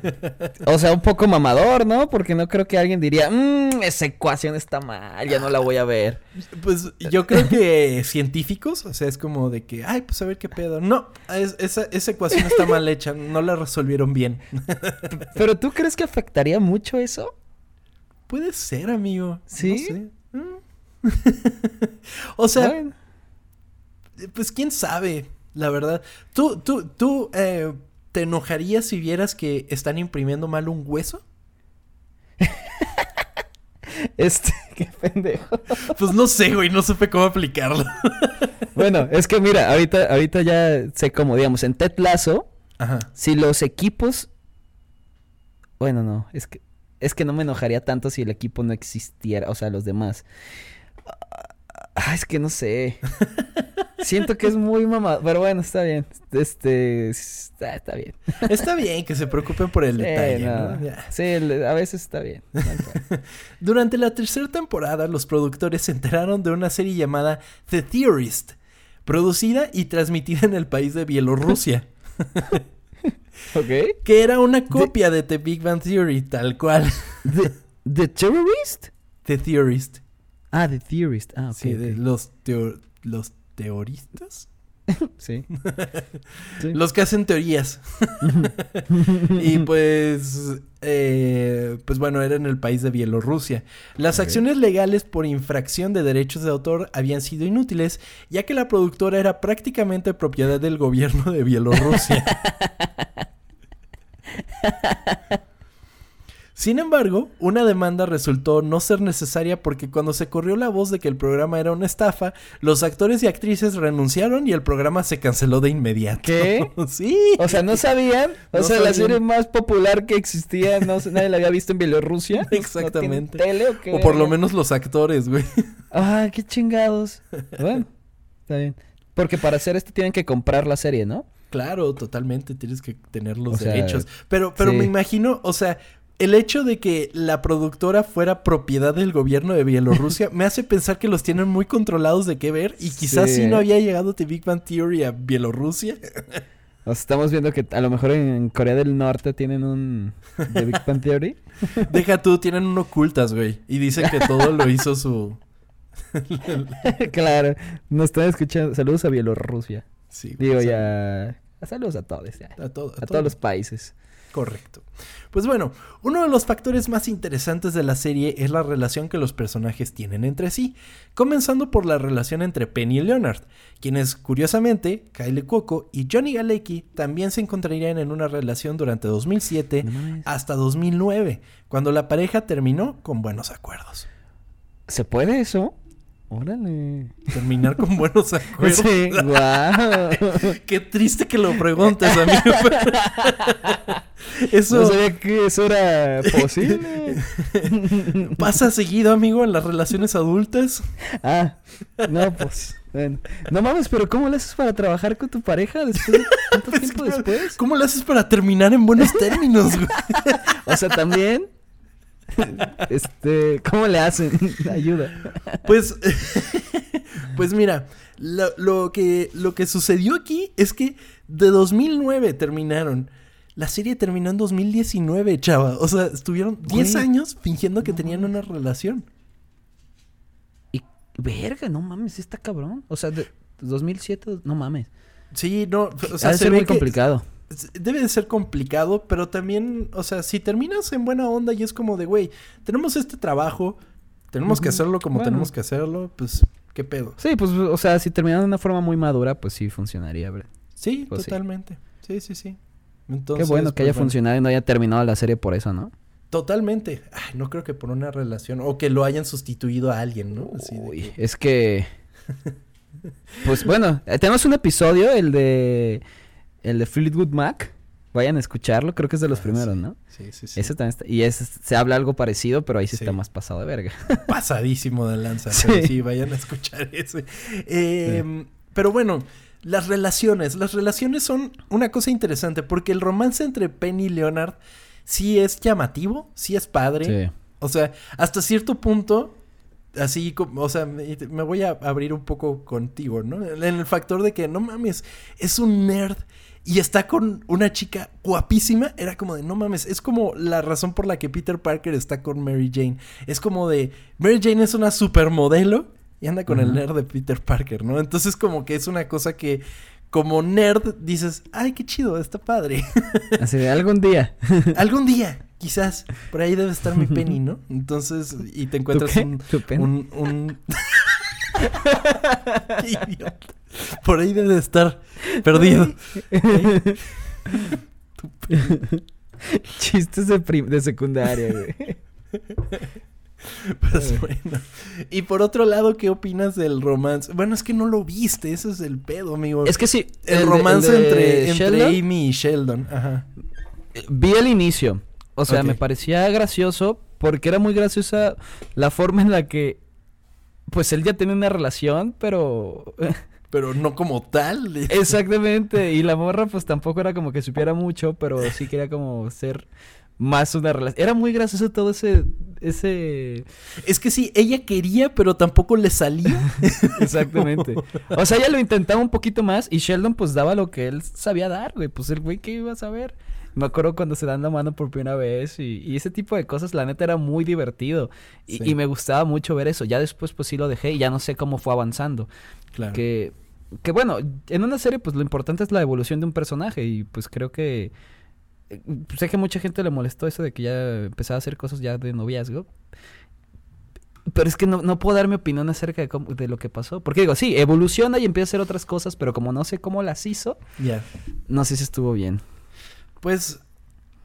O sea, un poco mamador, ¿no? Porque no creo que alguien diría, mmm, esa ecuación está mal, ya no la voy a ver. Pues yo creo que científicos, o sea, es como de que, ay, pues a ver qué pedo. No, es- esa, esa ecuación está mal hecha, no la resolvieron bien. ¿Pero tú crees que afectaría mucho eso? Puede ser, amigo. ¿Sí? No sé. Mm. o sea, Bueno. pues quién sabe, la verdad. ¿Tú, tú, tú eh, te enojarías si vieras que están imprimiendo mal un hueso? Este, qué pendejo. Pues no sé, güey, no supe cómo aplicarlo. Bueno, es que mira, ahorita, ahorita ya sé cómo, digamos, en Ted Lasso, Ajá. si los equipos... Bueno, no, es que, es que no me enojaría tanto si el equipo no existiera, o sea, los demás. Ah, es que no sé. Siento que es muy mamado, pero bueno, está bien. Este, está, está bien. Está bien que se preocupen por el Sí, detalle, no. Sí, a veces está bien. Durante la tercera temporada, los productores se enteraron de una serie llamada The Theorist, producida y transmitida en el país de Bielorrusia, ¿Ok? que era una copia de The Big Bang Theory, tal cual. The, the Terrorist? The Theorist. Ah, The Theorist. Ah, ok. Sí, de los, teo- los teoristas. Sí. Sí. Los que hacen teorías. y pues, eh, pues bueno, era en el país de Bielorrusia. Las acciones legales por infracción de derechos de autor habían sido inútiles, ya que la productora era prácticamente propiedad del gobierno de Bielorrusia. Sin embargo, una demanda resultó no ser necesaria porque cuando se corrió la voz de que el programa era una estafa, los actores y actrices renunciaron y el programa se canceló de inmediato. ¿Qué? sí. O sea, ¿no sabían? O No sea, la serie más popular que existía, no sé, nadie la había visto en Bielorrusia. ¿No tiene Exactamente. tele o qué? O por lo menos los actores, güey. Ah, qué chingados. Bueno, está bien. Porque para hacer esto tienen que comprar la serie, ¿no? Claro, totalmente, tienes que tener los O sea, derechos. Pero, pero sí. me imagino, o sea, el hecho de que la productora fuera propiedad del gobierno de Bielorrusia me hace pensar que los tienen muy controlados de qué ver y quizás Sí. si no había llegado The Big Bang Theory a Bielorrusia. Estamos viendo que a lo mejor en Corea del Norte tienen un The Big Bang Theory. Deja tú, tienen un ocultas, güey. Y dicen que todo lo hizo su... claro, nos están escuchando. Saludos a Bielorrusia. Sí, güey, Digo, ya. Saludos a todos, ya. A, todo, A todos los países. Correcto. Pues bueno, uno de los factores más interesantes de la serie es la relación que los personajes tienen entre sí, comenzando por la relación entre Penny y Leonard, quienes curiosamente, Kyle Cuoco y Johnny Galecki también se encontrarían en una relación durante 2007 No mames. hasta 2009, cuando la pareja terminó con buenos acuerdos. ¿Se puede eso? Órale. Terminar con buenos acuerdos. Sí, guau. Qué triste que lo preguntes, amigo. Eso No sabía que eso era posible. pasa seguido, amigo, en las relaciones adultas. Ah, no, pues. Bueno. No mames, pero ¿cómo le haces para trabajar con tu pareja después Pues, tiempo ¿cómo- después? ¿Cómo lo haces para terminar en buenos términos, güey? O sea, también. Este, ¿cómo le hacen? Ayuda. Pues, pues mira, lo, lo que, lo que sucedió aquí es que de 2009 terminaron. La serie terminó en 2019, chava. O sea, estuvieron 10 Güey. años fingiendo que No tenían una relación. Y, verga, no mames, está cabrón. O sea, de 2007, no mames. Sí, no, o sea, ha de se ser muy que- complicado. Debe de ser complicado, pero también, o sea, si terminas en buena onda y es como de, güey, tenemos este trabajo, tenemos que hacerlo como Bueno. tenemos que hacerlo, pues, ¿qué pedo? Sí, pues, o sea, si terminaran de una forma muy madura, pues sí funcionaría, ¿verdad? Sí, Pues totalmente. Sí, sí, sí. Qué Entonces, bueno que pues, haya bueno, funcionado y no haya terminado la serie por eso, ¿no? Totalmente. Ay, no creo que por una relación o que lo hayan sustituido a alguien, ¿no? Así de Uy, que- es que... Pues bueno, eh, tenemos un episodio, el de... El de Fleetwood Mac. Vayan a escucharlo, creo que es de los Ah, primeros, sí. ¿no? Sí, sí, sí. Ese también está... Y es, se habla algo parecido, pero ahí sí, Sí. está más pasado de verga. pasadísimo de lanza. Sí. Pero sí, vayan a escuchar ese. Eh, Pero bueno, las relaciones. Las relaciones son una cosa interesante porque el romance entre Penny y Leonard sí es llamativo, sí es padre. Sí. O sea, hasta cierto punto, así como, o sea, me, me voy a abrir un poco contigo, ¿no? En el factor de que, no mames, es un nerd y está con una chica guapísima, era como de no mames, es como la razón por la que Peter Parker está con Mary Jane. Es como de Mary Jane es una supermodelo y anda con el nerd de Peter Parker, ¿no? Entonces como que es una cosa que como nerd dices, ay, qué chido, está padre. Así de algún día. algún día, quizás, por ahí debe estar mi penny, ¿no? Entonces, y te encuentras un, un, un... qué idiota. Por ahí debe de estar perdido. Chistes de, de secundaria, güey. Pues bueno. Y por otro lado, ¿qué opinas del romance? Bueno, es que no lo viste, ese es el pedo, amigo. Es que sí. El, romance entre, entre Amy y Sheldon. Ajá. Vi el inicio. O sea, me parecía gracioso porque era muy graciosa la forma en la que. Pues él ya tenía una relación, pero pero no como tal. Exactamente, y la morra pues tampoco era como que supiera mucho, pero sí quería como ser más una relación. Era muy gracioso todo ese ese Es que sí, ella quería, pero tampoco le salía. Exactamente. O sea, ella lo intentaba un poquito más y Sheldon pues daba lo que él sabía dar, güey, pues el güey que iba a saber. Me acuerdo cuando se dan la mano por primera vez y, ese tipo de cosas, la neta era muy divertido. Y, y, me gustaba mucho ver eso. Ya después, pues sí lo dejé y ya no sé cómo fue avanzando. Que, que bueno, en una serie pues lo importante es la evolución de un personaje y pues creo que... Eh, sé que mucha gente le molestó eso de que ya empezaba a hacer cosas ya de noviazgo. Pero es que no, no puedo dar mi opinión acerca de, de, lo que pasó. Porque digo, sí, evoluciona y empieza a hacer otras cosas, pero como no sé cómo las hizo, no sé si estuvo bien. Pues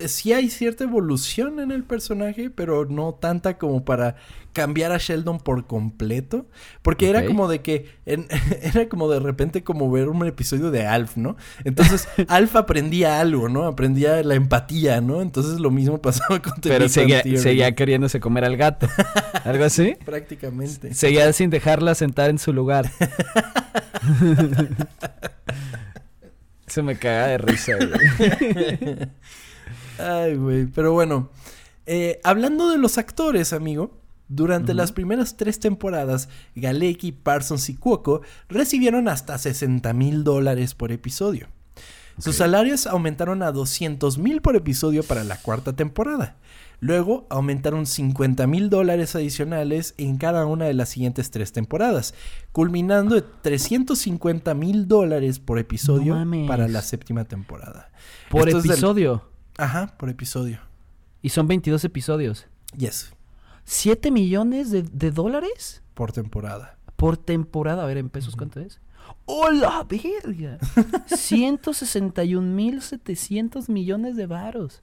sí hay cierta evolución en el personaje, pero no tanta como para cambiar a Sheldon por completo. Porque era como de que, era como de repente como ver un episodio de Alf, ¿no? Entonces, Alf aprendía algo, ¿no? Aprendía la empatía, ¿no? Entonces lo mismo pasaba con Pero seguía, seguía queriéndose comer al gato. ¿Algo así? Prácticamente. Seguía sin dejarla sentar en su lugar. Se me caga de risa, güey. Ay, güey. Pero bueno, eh, hablando de los actores, amigo. Durante las primeras tres temporadas, Galecki, Parsons y Cuoco recibieron hasta 60 mil dólares por episodio. Sus salarios aumentaron a 200 mil por episodio para la cuarta temporada. Luego aumentaron 50 mil dólares adicionales en cada una de las siguientes tres temporadas, culminando en 350 mil dólares por episodio para la séptima temporada. ¿Por episodio? Ajá, por episodio. Y son 22 episodios. Yes. ¿7 millones de, dólares? Por temporada. Por temporada. A ver, en pesos, ¿cuánto es? ¡Hola, verga! 161.700 millones de varos.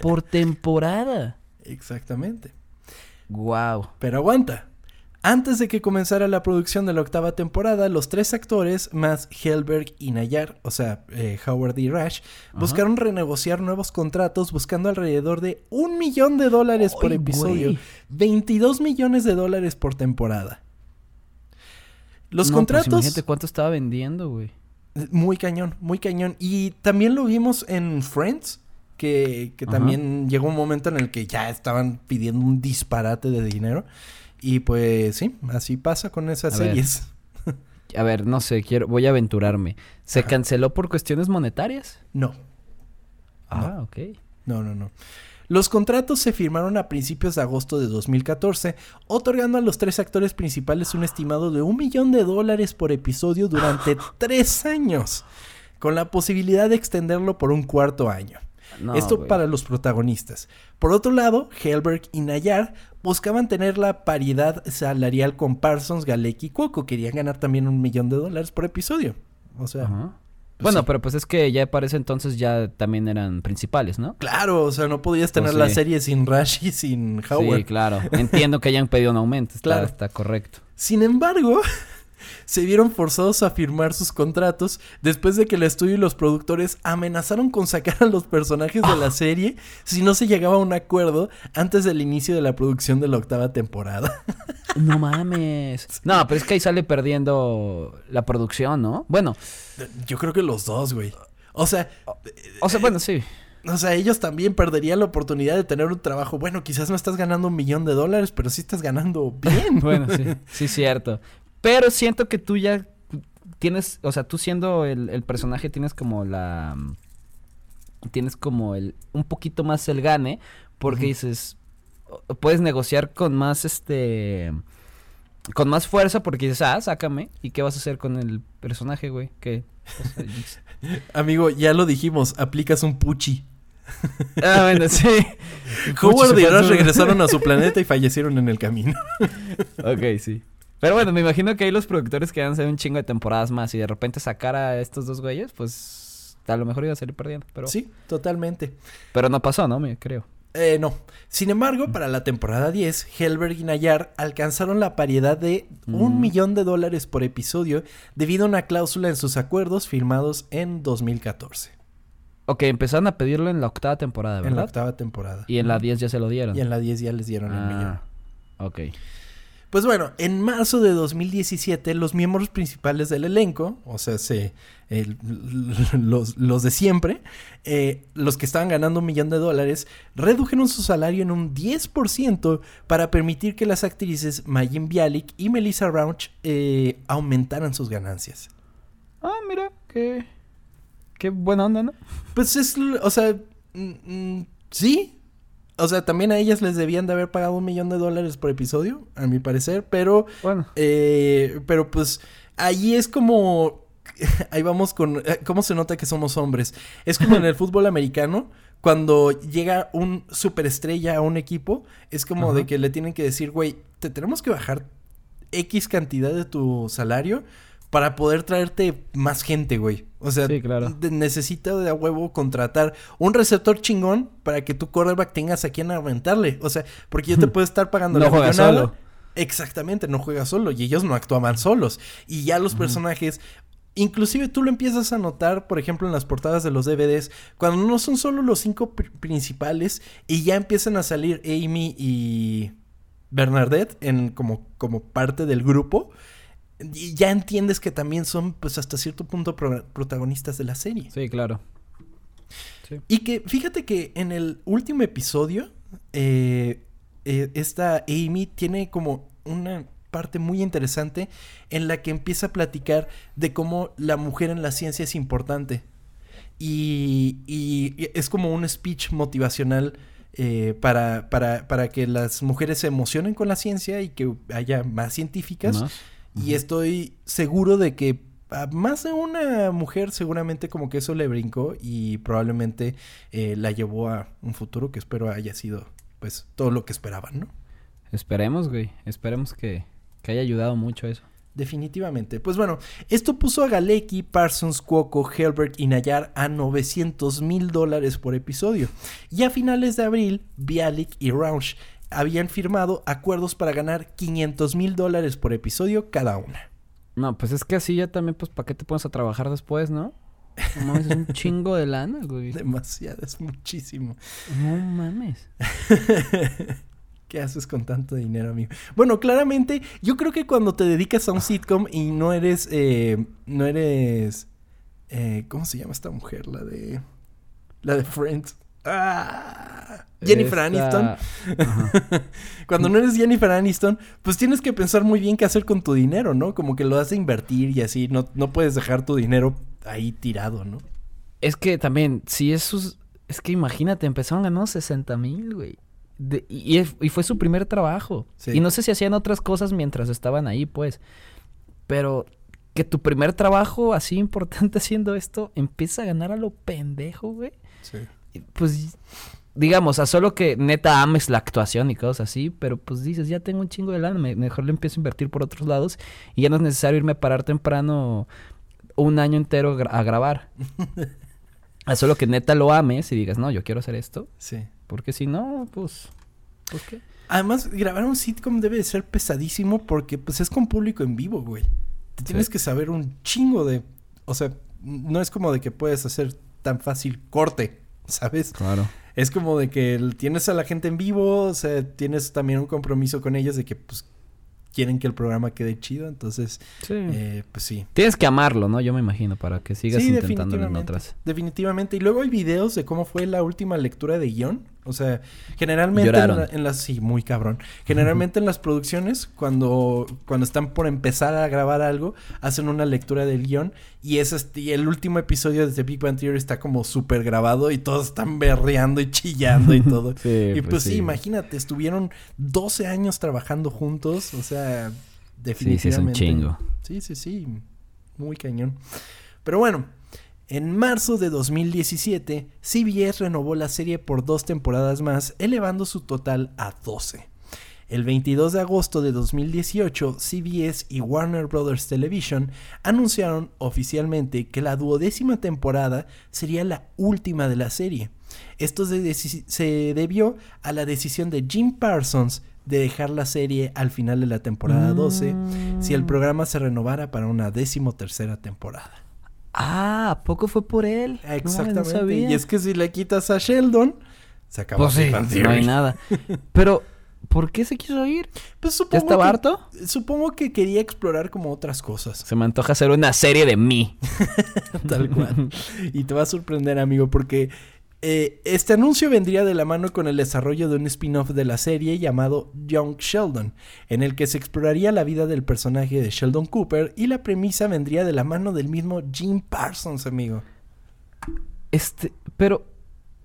Por temporada. Exactamente. Wow. Pero aguanta. Antes de que comenzara la producción de la octava temporada, los tres actores, más Helberg y Nayar, o sea, eh, Howard y Rash, buscaron renegociar nuevos contratos buscando alrededor de un millón de dólares por episodio, 22 millones de dólares por temporada. Los pues contratos... cuánto estaba vendiendo, güey. Muy cañón, muy cañón. Y también lo vimos en Friends, que, que también llegó un momento en el que ya estaban pidiendo un disparate de dinero. Y pues sí, así pasa con esas series. a ver, no sé, quiero, voy a aventurarme. ¿Se canceló por cuestiones monetarias? No. Ah, ok. No, no, no. Los contratos se firmaron a principios de agosto de 2014, otorgando a los tres actores principales un estimado de un millón de dólares por episodio durante tres años, con la posibilidad de extenderlo por un cuarto año. Esto para los protagonistas. Por otro lado, Helberg y Nayar buscaban tener la paridad salarial con Parsons, Galecki y Cuoco. Querían ganar también un millón de dólares por episodio. O sea. Pues bueno, pero pues es que ya parece entonces ya también eran principales, ¿no? Claro, o sea, no podías tener pues la serie sin Rash y sin Howard. Sí, claro. Entiendo que hayan pedido un aumento. claro. Está correcto. Sin embargo, se vieron forzados a firmar sus contratos después de que el estudio y los productores amenazaron con sacar a los personajes de la serie si no se llegaba a un acuerdo antes del inicio de la producción de la octava temporada. No mames. No, pero es que ahí sale perdiendo la producción, ¿no? Bueno. Yo creo que los dos, güey. O sea... O sea, bueno, sí. O sea, ellos también perderían la oportunidad de tener un trabajo. Bueno, quizás no estás ganando un millón de dólares, pero sí estás ganando bien. bueno, sí, sí, cierto. Pero siento que tú ya tienes, o sea, tú siendo el, el personaje tienes como la... mm, Tienes como el... Un poquito más el gane, porque dices... Puedes negociar con más, este... Con más fuerza porque dices, ah, sácame. ¿Y qué vas a hacer con el personaje, güey? ¿Qué? Amigo, ya lo dijimos, aplicas un puchi. ah, bueno, sí. Howard y Rush regresaron a su planeta y fallecieron en el camino. Ok, sí. Pero bueno, me imagino que ahí los productores querían hacer un chingo de temporadas más y de repente sacar a estos dos güeyes, pues a lo mejor iba a salir perdiendo. Pero, Sí, totalmente. pero no pasó, ¿no? Me creo. Eh, no. Sin embargo, para la temporada 10, Helberg y Nayar alcanzaron la paridad de un Mm. millón de dólares por episodio debido a una cláusula en sus acuerdos firmados en 2014, Ok, empezaron a pedirlo en la octava temporada, en la ¿verdad? octava temporada. Y en la 10 ya se lo dieron. Y en la 10 ya les dieron el millón. ah, ok. Pues bueno, en marzo de 2017, los miembros principales del elenco, o sea, se, el- los, los de siempre, eh, los que estaban ganando un millón de dólares, redujeron su salario en un 10% para permitir que las actrices Mayim Bialik y Melissa Rauch eh, aumentaran sus ganancias. Ah, mira, qué... Qué buena onda, ¿no? Pues es, o sea, mm, mm, sí. O sea, también a ellas les debían de haber pagado un millón de dólares por episodio, a mi parecer, pero... Bueno. Eh, pero pues allí es como... Ahí vamos con... eh, ¿Cómo se nota que somos hombres? Es como en el fútbol americano. Cuando llega un superestrella a un equipo, es como de que le tienen que decir, güey, te tenemos que bajar X cantidad de tu salario para poder traerte más gente, güey. O sea, Sí, claro. de- necesita de a huevo contratar un receptor chingón para que tu quarterback tengas a quien aumentarle. O sea, porque yo te puedo estar pagando No la juega solo. Exactamente, no juega solo y ellos no actuaban solos. Y ya los personajes, inclusive tú lo empiezas a notar, por ejemplo, en las portadas de los DVDs, cuando no son solo los cinco pr- principales y ya empiezan a salir Amy y Bernadette en como, como parte del grupo. Y ya entiendes que también son, pues, hasta cierto punto pro- protagonistas de la serie. Sí, claro. Y que fíjate que en el último episodio, eh, eh, esta Amy tiene como una parte muy interesante en la que empieza a platicar de cómo la mujer en la ciencia es importante. Y, y- y es como un speech motivacional eh, para, para, para que las mujeres se emocionen con la ciencia y que haya más científicas. ¿Más? Y estoy seguro de que a más de una mujer seguramente como que eso le brincó y probablemente eh, la llevó a un futuro que espero haya sido pues todo lo que esperaban, ¿no? Esperemos, güey. Esperemos que, que haya ayudado mucho eso. Definitivamente. Pues bueno, esto puso a Galecki, Parsons, Cuoco, Helbert y Nayar a 900 mil dólares por episodio. Y a finales de abril, Bialik y Rausch habían firmado acuerdos para ganar 500 mil dólares por episodio cada una. No, pues es que así ya también, pues, ¿para qué te pones a trabajar después, no? No mames, es un chingo de lana, güey. Demasiado, es muchísimo. No mames. ¿Qué haces con tanto dinero, amigo? Bueno, claramente, yo creo que cuando te dedicas a un sitcom y no eres, eh, no eres, eh, ¿cómo se llama esta mujer? La de, la de Friends. Ah, Jennifer Esta- Aniston. Cuando no eres Jennifer Aniston, pues tienes que pensar muy bien qué hacer con tu dinero, ¿no? Como que lo has de invertir y así, no, no puedes dejar tu dinero ahí tirado, ¿no? Es que también, si esos... Es que imagínate, empezaron ganando 60 mil, güey. De- y, y- fue su primer trabajo. Sí. Y no sé si hacían otras cosas mientras estaban ahí, pues. Pero que tu primer trabajo así importante haciendo esto empieza a ganar a lo pendejo, güey. Sí. Pues, digamos, a solo que neta ames la actuación y cosas así, pero pues dices, ya tengo un chingo de lana, me- mejor le empiezo a invertir por otros lados y ya no es necesario irme a parar temprano un año entero a grabar. a solo que neta lo ames y digas, no, yo quiero hacer esto, Sí. porque si no, pues, pues qué. Además, grabar un sitcom debe de ser pesadísimo porque pues es con público en vivo, güey. Te tienes Sí. que saber un chingo de... O sea, no es como de que puedes hacer tan fácil corte, ¿sabes? Claro. Es como de que el- tienes a la gente en vivo, o sea, tienes también un compromiso con ellos de que pues quieren que el programa quede chido, entonces, Sí. eh, pues sí. Tienes que amarlo, ¿no? Yo me imagino, para que sigas Sí, intentándolo en definitivamente. otras. Definitivamente. Y luego hay videos de cómo fue la última lectura de guion. O sea, generalmente en, Lloraron. la- en las sí, muy cabrón. Generalmente en las producciones cuando cuando están por empezar a grabar algo, hacen una lectura del guion y es este- y el último episodio de The Big Bang Theory está como súper grabado y todos están berreando y chillando y todo. Sí, y pues pues sí, sí. imagínate, estuvieron 12 años trabajando juntos, o sea, Sí, definitivamente. sí, es un chingo. Sí, sí, sí. Muy cañón. Pero bueno, en marzo de 2017, CBS renovó la serie por dos temporadas más, elevando su total a 12. El 22 de agosto de 2018, CBS y Warner Bros. Television anunciaron oficialmente que la duodécima temporada sería la última de la serie. Esto se, debió a la decisión de Jim Parsons de dejar la serie al final de la temporada 12 si el programa se renovara para una decimotercera temporada. Ah, ¿a poco fue por él? No mames, no Exactamente. sabía. y es que si le quitas a Sheldon, se acabó Pues sí, no hay nada. Pero, ¿por qué se quiso ir? Pues supongo ¿Ya estaba que- harto? Supongo que quería explorar como otras cosas. Se me antoja hacer una serie de mí. Tal cual. y te va a sorprender, amigo, porque eh, este anuncio vendría de la mano con el desarrollo de un spin-off de la serie llamado Young Sheldon, en el que se exploraría la vida del personaje de Sheldon Cooper y la premisa vendría de la mano del mismo Jim Parsons, amigo. Este, pero,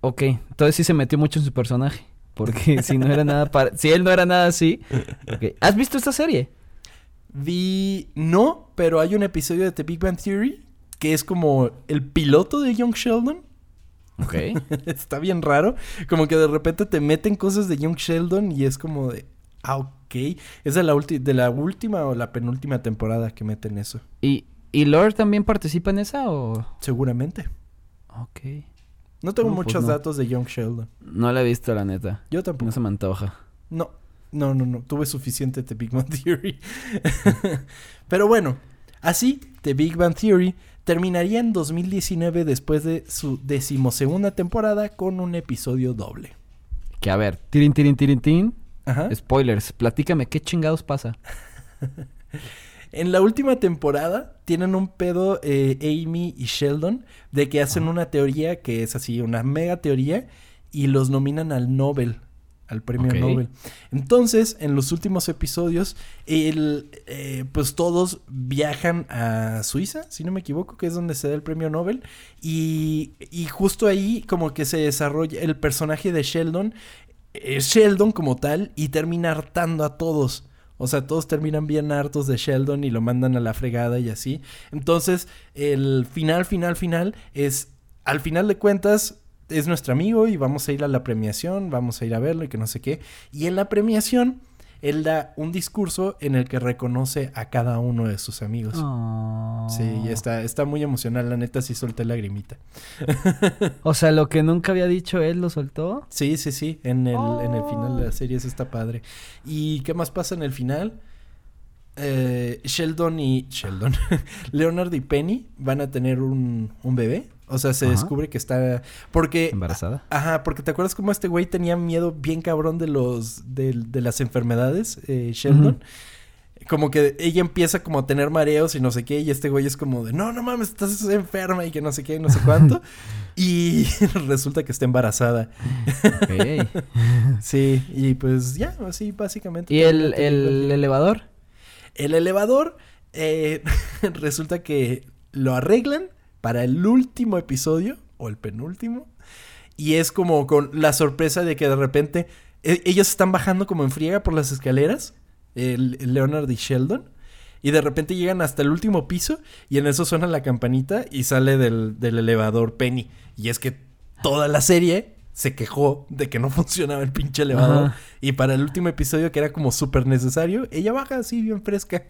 ok, entonces sí se metió mucho en su personaje. Porque si no era nada para... Si él no era nada así... ok. ¿Has visto esta serie? Vi. No, pero hay un episodio de The Big Bang Theory que es como el piloto de Young Sheldon. Ok. Está bien raro. Como que de repente te meten cosas de Young Sheldon y es como de. Ah, ok. Es de la, de la última o la penúltima temporada que meten eso. ¿Y, ¿Y Lord también participa en esa o...? Seguramente. Ok. No tengo No, pues muchos no. datos de Young Sheldon. No la he visto, la neta. Yo No tampoco. se me antoja. No. No, no, no. Tuve suficiente The Big Bang Theory. Pero bueno, así, The Big Bang Theory terminaría en 2019 después de su decimosegunda temporada con un episodio doble. Que a ver, tirin, tirin, tirin, tirin. Ajá. Spoilers, platícame, ¿qué chingados pasa? En la última temporada tienen un pedo eh, Amy y Sheldon de que hacen una teoría que es así, una mega teoría y los nominan al Nobel, al premio. Nobel. Entonces, en los últimos episodios, el, eh, pues todos viajan a Suiza, si no me equivoco, que es donde se da el premio Nobel. Y, y justo ahí como que se desarrolla el personaje de Sheldon, es Sheldon como tal, y termina hartando a todos. O sea, todos terminan bien hartos de Sheldon y lo mandan a la fregada y así. Entonces, el final, final, final es, al final de cuentas, es nuestro amigo y vamos a ir a la premiación, vamos a ir a verlo y que no sé qué. Y en la premiación, él da un discurso en el que reconoce a cada uno de sus amigos. Oh. Sí, y está, está muy emocional, la neta sí solté lagrimita. O sea, lo que nunca había dicho él lo soltó. Sí, sí, sí, en el, en el final de la serie eso está padre. ¿Y qué más pasa en el final? Eh, Sheldon y... Sheldon. Leonard y Penny van a tener un, un bebé. O sea, se Ajá. descubre que está... Porque... Embarazada. Ajá, porque te acuerdas cómo este güey tenía miedo bien cabrón de los... de, de las enfermedades, eh, Sheldon. Como que ella empieza como a tener mareos y no sé qué, y este güey es como de, no, no mames, estás enferma y que no sé qué, y no sé cuánto. y resulta que está embarazada. Ok. Sí, y pues ya, así básicamente. ¿Y el, el elevador? El elevador, eh, resulta que lo arreglan para el último episodio, o el penúltimo, y es como con la sorpresa de que de repente e- ellos están bajando como en friega por las escaleras, el, el Leonard y Sheldon, y de repente llegan hasta el último piso, y en eso suena la campanita y sale del, del elevador Penny. Y es que toda la serie se quejó de que no funcionaba el pinche elevador. Ajá. Y para el último episodio, que era como súper necesario, ella baja así bien fresca.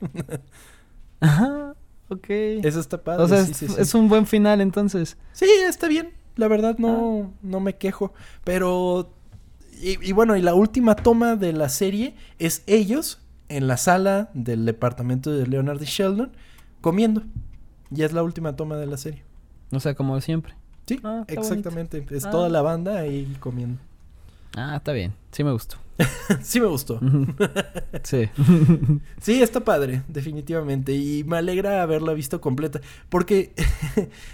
Ajá. Ok. Eso está padre. o sea, sí, es, sí, sí. es un buen final entonces. Sí, está bien. La verdad no, no me quejo. Pero... Y, y bueno, y la última toma de la serie es ellos en la sala del departamento de Leonard y Sheldon comiendo. Ya es la última toma de la serie. O sea, como siempre. Sí, Ah, exactamente. Es Ah. toda la banda ahí comiendo. Ah, está bien. Sí me gustó. sí me gustó. sí. Sí, está padre, definitivamente. Y me alegra haberla visto completa. Porque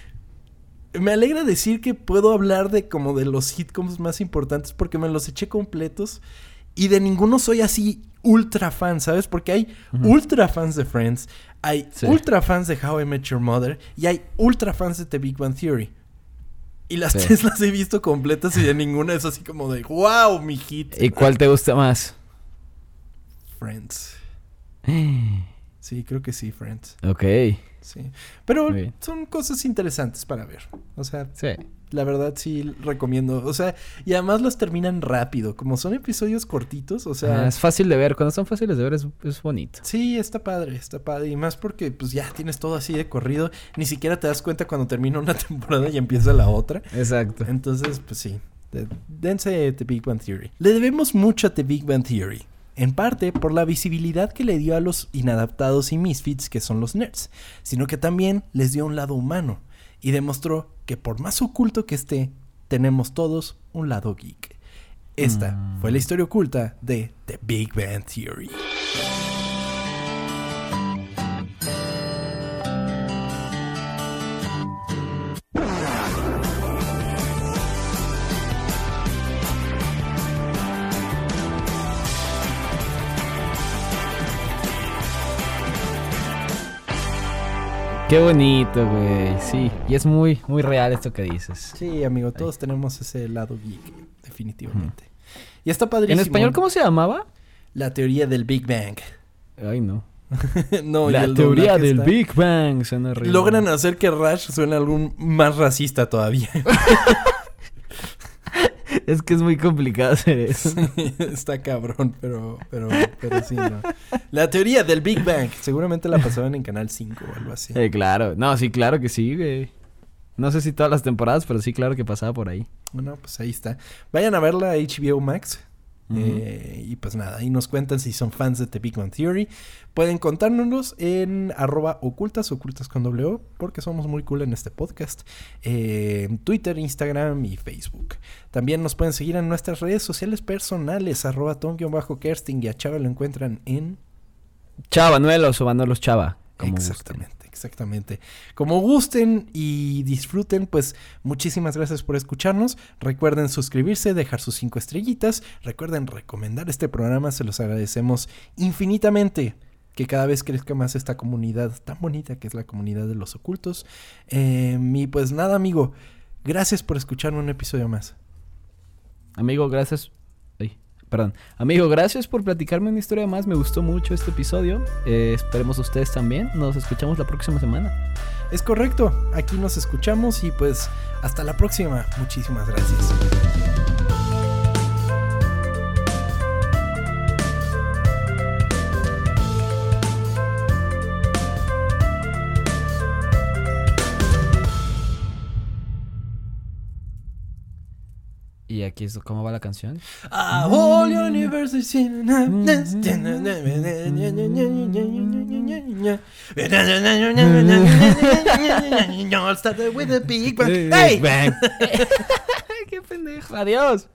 me alegra decir que puedo hablar de como de los sitcoms más importantes porque me los eché completos y de ninguno soy así ultra fan, ¿sabes? Porque hay ultra fans de Friends, hay Sí. ultra fans de How I Met Your Mother y hay ultra fans de The Big Bang Theory. Y las Sí. tres las he visto completas y de ninguna es así como de wow, mi hit. ¿Y cuál te gusta más? Friends. Sí, creo que sí, Friends. ok. Sí. Pero son cosas interesantes para ver. O sea, Sí. La verdad sí recomiendo. O sea, y además los terminan rápido. Como son episodios cortitos, o sea. Ah, es fácil de ver. Cuando son fáciles de ver es, es bonito. Sí, está padre, está padre. Y más porque pues ya tienes todo así de corrido. Ni siquiera te das cuenta cuando termina una temporada y empieza la otra. Exacto. Entonces, pues sí. de- Dense The Big Bang Theory. Le debemos mucho a The Big Bang Theory. En parte por la visibilidad que le dio a los inadaptados y misfits que son los nerds, sino que también les dio un lado humano y demostró que por más oculto que esté, tenemos todos un lado geek. Esta Mm. fue la historia oculta de The Big Bang Theory. Qué bonito, güey. Sí. Y es muy, muy real esto que dices. Sí, amigo, todos tenemos ese lado geek, definitivamente. Y está padrísimo. ¿En español cómo se llamaba? La teoría del Big Bang. Ay, no. no, La teoría del está- Big Bang. Suena horrible. Logran hacer que Rush suene algún más racista todavía. Es que es muy complicado hacer eso. Está cabrón, pero, pero, pero sí, no. La teoría del Big Bang. Seguramente la pasaban en Canal 5 o algo así. Eh, claro. No, sí, claro que sí, güey. No sé si todas las temporadas, pero sí, claro que pasaba por ahí. Bueno, pues ahí está. Vayan a verla a HBO Max. Eh, y pues nada, ahí nos cuentan si son fans de The Big Bang Theory. Pueden contárnoslos en arroba ocultas, ocultas con O, porque somos muy cool en este podcast. Eh, en Twitter, Instagram y Facebook. También nos pueden seguir en nuestras redes sociales personales, arroba ton-kersting y a Chava lo encuentran en... Chava, Nuelos o Manolos Chava. como gusten. Exactamente. Como gusten y disfruten, pues muchísimas gracias por escucharnos. Recuerden suscribirse, dejar sus cinco estrellitas. Recuerden recomendar este programa, se los agradecemos infinitamente. Que cada vez crezca más esta comunidad tan bonita que es la comunidad de los ocultos. Eh, y pues nada, amigo. Gracias por escuchar un episodio más. Amigo, gracias. Perdón. Amigo, gracias por platicarme una historia más. Me gustó mucho este episodio. Eh, esperemos ustedes también. Nos escuchamos la próxima semana. Es correcto, aquí nos escuchamos y pues hasta la próxima. Muchísimas gracias. Y aquí es cómo va la canción. A whole universe is in happiness. All started with a big bang. ¡Hey! Qué pendejo. Adiós.